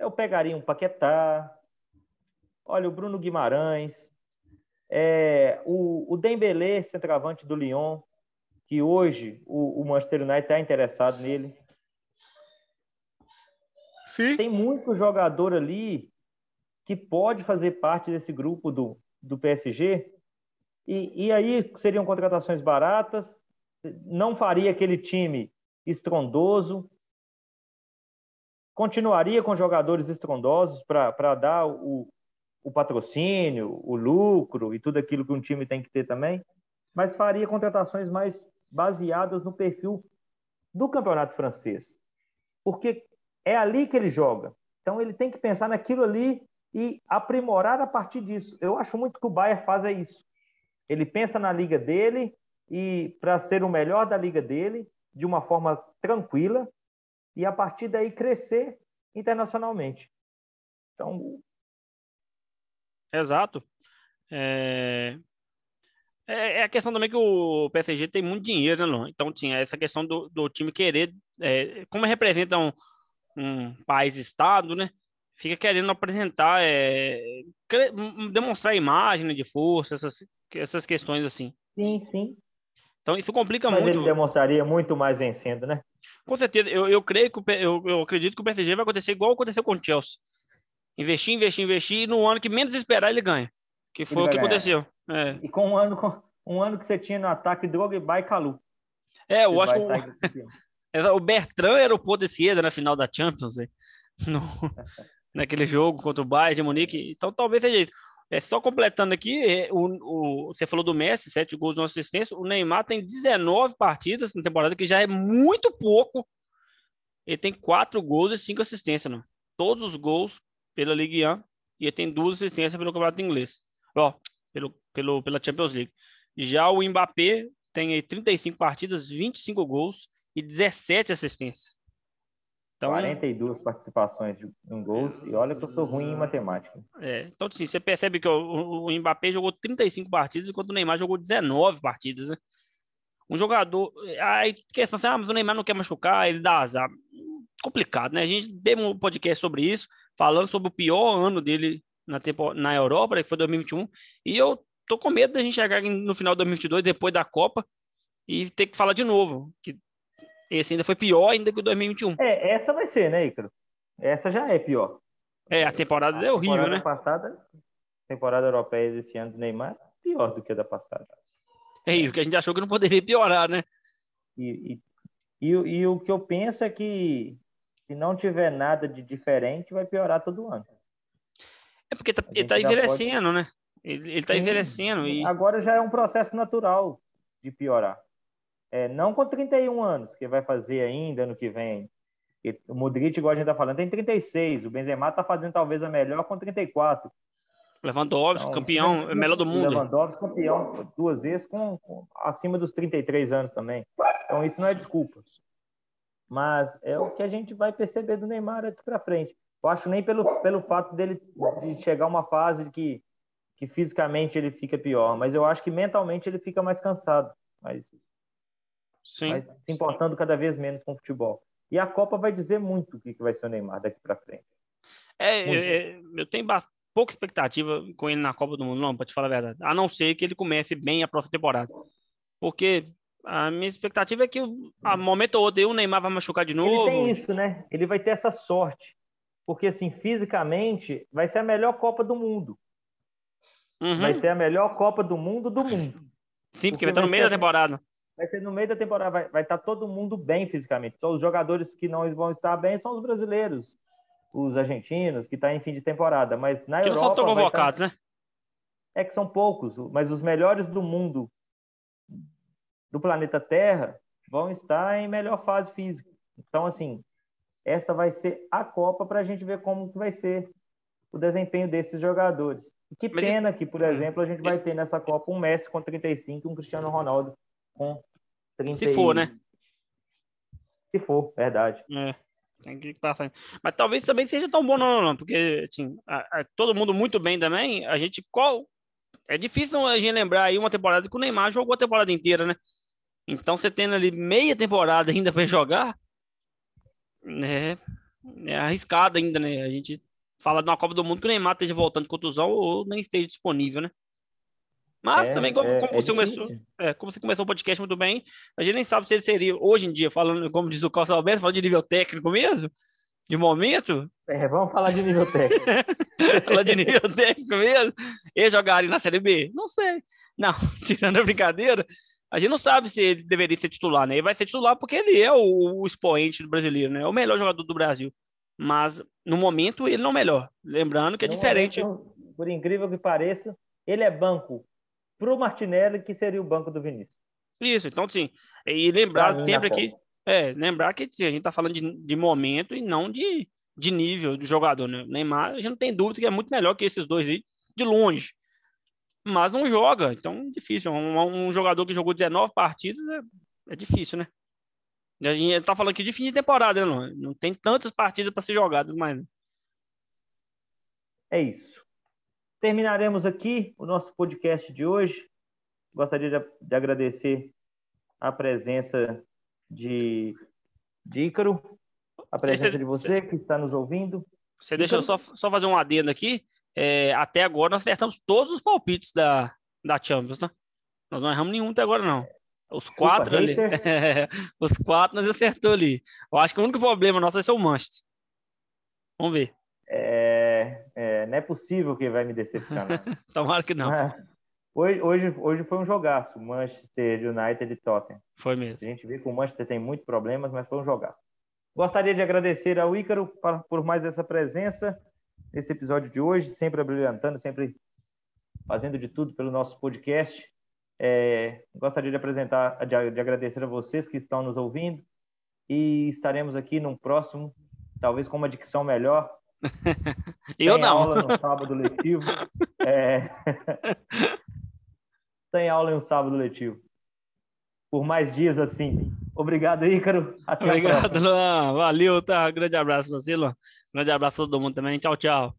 S2: Eu pegaria um Paquetá. Olha, o Bruno Guimarães. É, o, o Dembélé, centroavante do Lyon, que hoje o, o Manchester United está interessado nele.
S3: Sim.
S2: Tem muito jogador ali que pode fazer parte desse grupo do, do PSG e, e aí seriam contratações baratas, não faria aquele time estrondoso, continuaria com jogadores estrondosos para dar o, o patrocínio, o lucro e tudo aquilo que um time tem que ter também, mas faria contratações mais baseadas no perfil do campeonato francês. Porque é ali que ele joga. Então ele tem que pensar naquilo ali e aprimorar a partir disso. Eu acho muito que o Bayern faz é isso. Ele pensa na liga dele e para ser o melhor da liga dele, de uma forma tranquila, e a partir daí crescer internacionalmente. Então.
S3: Exato. É... é... É, a questão também que o PSG tem muito dinheiro, né, Então tinha essa questão do, do time querer, é, como representa um, um país-estado, né? Fica querendo apresentar, é, demonstrar imagem né, de força, essas, essas questões assim.
S2: Sim, sim.
S3: Então isso complica
S2: Mas
S3: muito.
S2: ele demonstraria muito mais vencendo, né?
S3: Com certeza. Eu, eu creio que o, eu, eu acredito que o PSG vai acontecer igual aconteceu com o Chelsea. Investir, investir, investir, e no ano que menos esperar ele ganha. Que foi o que ganhar. aconteceu. É.
S2: E com um ano, um ano que você tinha no ataque Drogba e Calu.
S3: É, eu acho que o, o Bertrand era o pôr de esquerda na final da Champions, né? no, naquele jogo contra o Bayern de Munique. Então talvez seja isso. É, só completando aqui, é, o, o, você falou do Messi, sete gols, uma assistência. O Neymar tem 19 partidas na temporada, que já é muito pouco. Ele tem quatro gols e cinco assistências, não. Todos os gols pela Ligue 1 e tem duas assistências pelo Campeonato Inglês. Ó, pelo, pelo, pela Champions League. Já o Mbappé tem aí 35 partidas, 25 gols e 17 assistências.
S2: Então, 42 participações em gols, e olha que eu sou ruim em matemática.
S3: É, então, assim, você percebe que o, o Mbappé jogou 35 partidas, enquanto o Neymar jogou 19 partidas, né? Um jogador. Aí, questão assim, ah, mas o Neymar não quer machucar, ele dá azar. Complicado, né? A gente teve um podcast sobre isso, falando sobre o pior ano dele na, tempo, na Europa, né, que foi 2021, e eu tô com medo da gente chegar no final de 2022, depois da Copa, e ter que falar de novo, que esse ainda foi pior ainda que o 2021.
S2: É, essa vai ser, né, Icaro? Essa já é pior.
S3: É, a temporada a é horrível,
S2: temporada
S3: né?
S2: Passada, temporada europeia desse ano do Neymar, pior do que a da passada.
S3: É isso, que a gente achou que não poderia piorar, né?
S2: E, e, e, e o que eu penso é que se não tiver nada de diferente, vai piorar todo ano.
S3: É porque tá, ele tá envelhecendo, pode... né? Ele, tá Sim, envelhecendo. E...
S2: Agora já é um processo natural de piorar. É, não com 31 anos, que vai fazer ainda ano que vem. E o Modric, igual a gente tá falando, tem 36. O Benzema tá fazendo talvez a melhor com 34.
S3: Lewandowski, então, campeão, é melhor do mundo.
S2: Lewandowski, campeão duas vezes, com, com, acima dos 33 anos também. Então, isso não é desculpa. Mas é o que a gente vai perceber do Neymar daqui para frente. Eu acho nem pelo, pelo fato dele de chegar uma fase que, que fisicamente ele fica pior, mas eu acho que mentalmente ele fica mais cansado, mas, Sim. mas se importando cada vez menos com o futebol. E a Copa vai dizer muito o que vai ser o Neymar daqui para frente.
S3: É, é, eu tenho pouca expectativa com ele na Copa do Mundo, não, para te falar a verdade. A não ser que ele comece bem a próxima temporada. Porque a minha expectativa é que a momento ou outro o Neymar vai machucar de novo.
S2: Ele tem isso, né? Ele vai ter essa sorte. Porque, assim, fisicamente, vai ser a melhor Copa do Mundo. Uhum. Vai ser a melhor Copa do Mundo do mundo.
S3: Sim, porque, porque vai estar no meio ser... da temporada.
S2: Vai ser no meio da temporada, vai, vai estar todo mundo bem fisicamente. Então, os jogadores que não vão estar bem são os brasileiros, os argentinos, que estão tá em fim de temporada. Mas na que Europa. não
S3: são tão convocados, estar... né?
S2: É que são poucos, mas os melhores do mundo, do planeta Terra, vão estar em melhor fase física. Então, assim, essa vai ser a Copa para a gente ver como que vai ser o desempenho desses jogadores. E que pena que, por hum. exemplo, a gente vai ter nessa Copa um Messi com 35 e um Cristiano Ronaldo com 30.
S3: Se for, né?
S2: Se for, verdade.
S3: É. Tem que passar. Mas talvez também seja tão bom, não, não, porque assim, a, a, todo mundo muito bem também. A gente qual é difícil a gente lembrar aí uma temporada que o Neymar jogou a temporada inteira, né? Então você tendo ali meia temporada ainda para jogar, né? É arriscado ainda, né? A gente fala de uma Copa do Mundo que o Neymar esteja voltando de contusão ou nem esteja disponível, né? Mas é, também, como, é, como, é você começou, é, como você começou o podcast muito bem, a gente nem sabe se ele seria, hoje em dia, falando, como diz o Costa Alberto, falando de nível técnico mesmo, de momento.
S2: É, vamos falar de nível técnico.
S3: falar de nível técnico mesmo. Ele jogaria na Série B? Não sei. Não, tirando a brincadeira, a gente não sabe se ele deveria ser titular, né? Ele vai ser titular porque ele é o, o expoente do brasileiro, né? É o melhor jogador do Brasil. Mas, no momento, ele não é o melhor. Lembrando que é diferente.
S2: Momento, por incrível que pareça, ele é banco para o Martinelli, que seria o banco do Vinícius.
S3: Isso, então sim. E lembrar sempre que. É, lembrar que sim, a gente está falando de, de momento e não de, de nível do jogador, né? Neymar, a gente não tem dúvida que é muito melhor que esses dois aí, de longe. Mas não joga, então é difícil. Um, um jogador que jogou 19 partidas é, é difícil, né? A gente tá falando aqui de fim de temporada, né? Não, não tem tantas partidas para ser jogadas, mas.
S2: É isso. Terminaremos aqui o nosso podcast de hoje. Gostaria de, de agradecer a presença de, de Ícaro, a presença você, de você que está nos ouvindo.
S3: Você deixa eu só, só fazer um adendo aqui. É, até agora nós acertamos todos os palpites da, da Champions, né? Nós não erramos nenhum até agora, não. Os quatro ali. os quatro nós acertou ali. Eu acho que o único problema nosso vai ser o Manchester. Vamos ver.
S2: É, é, não é possível que vai me decepcionar.
S3: Tomara que não. Mas,
S2: hoje, hoje, hoje foi um jogaço, Manchester United e Tottenham.
S3: Foi mesmo.
S2: A gente vê que o Manchester tem muitos problemas, mas foi um jogaço. Gostaria de agradecer ao Ícaro por mais essa presença nesse episódio de hoje, sempre brilhantando, sempre fazendo de tudo pelo nosso podcast. É, gostaria de apresentar, de, de agradecer a vocês que estão nos ouvindo e estaremos aqui num próximo, talvez com uma dicção melhor,
S3: Eu Tem não.
S2: aula no sábado letivo. É... Tem aula em um sábado letivo. Por mais dias assim. Obrigado, Ícaro.
S3: Até Obrigado, Luan. Valeu, tá? Grande abraço Luan. Grande abraço a todo mundo também. Tchau, tchau.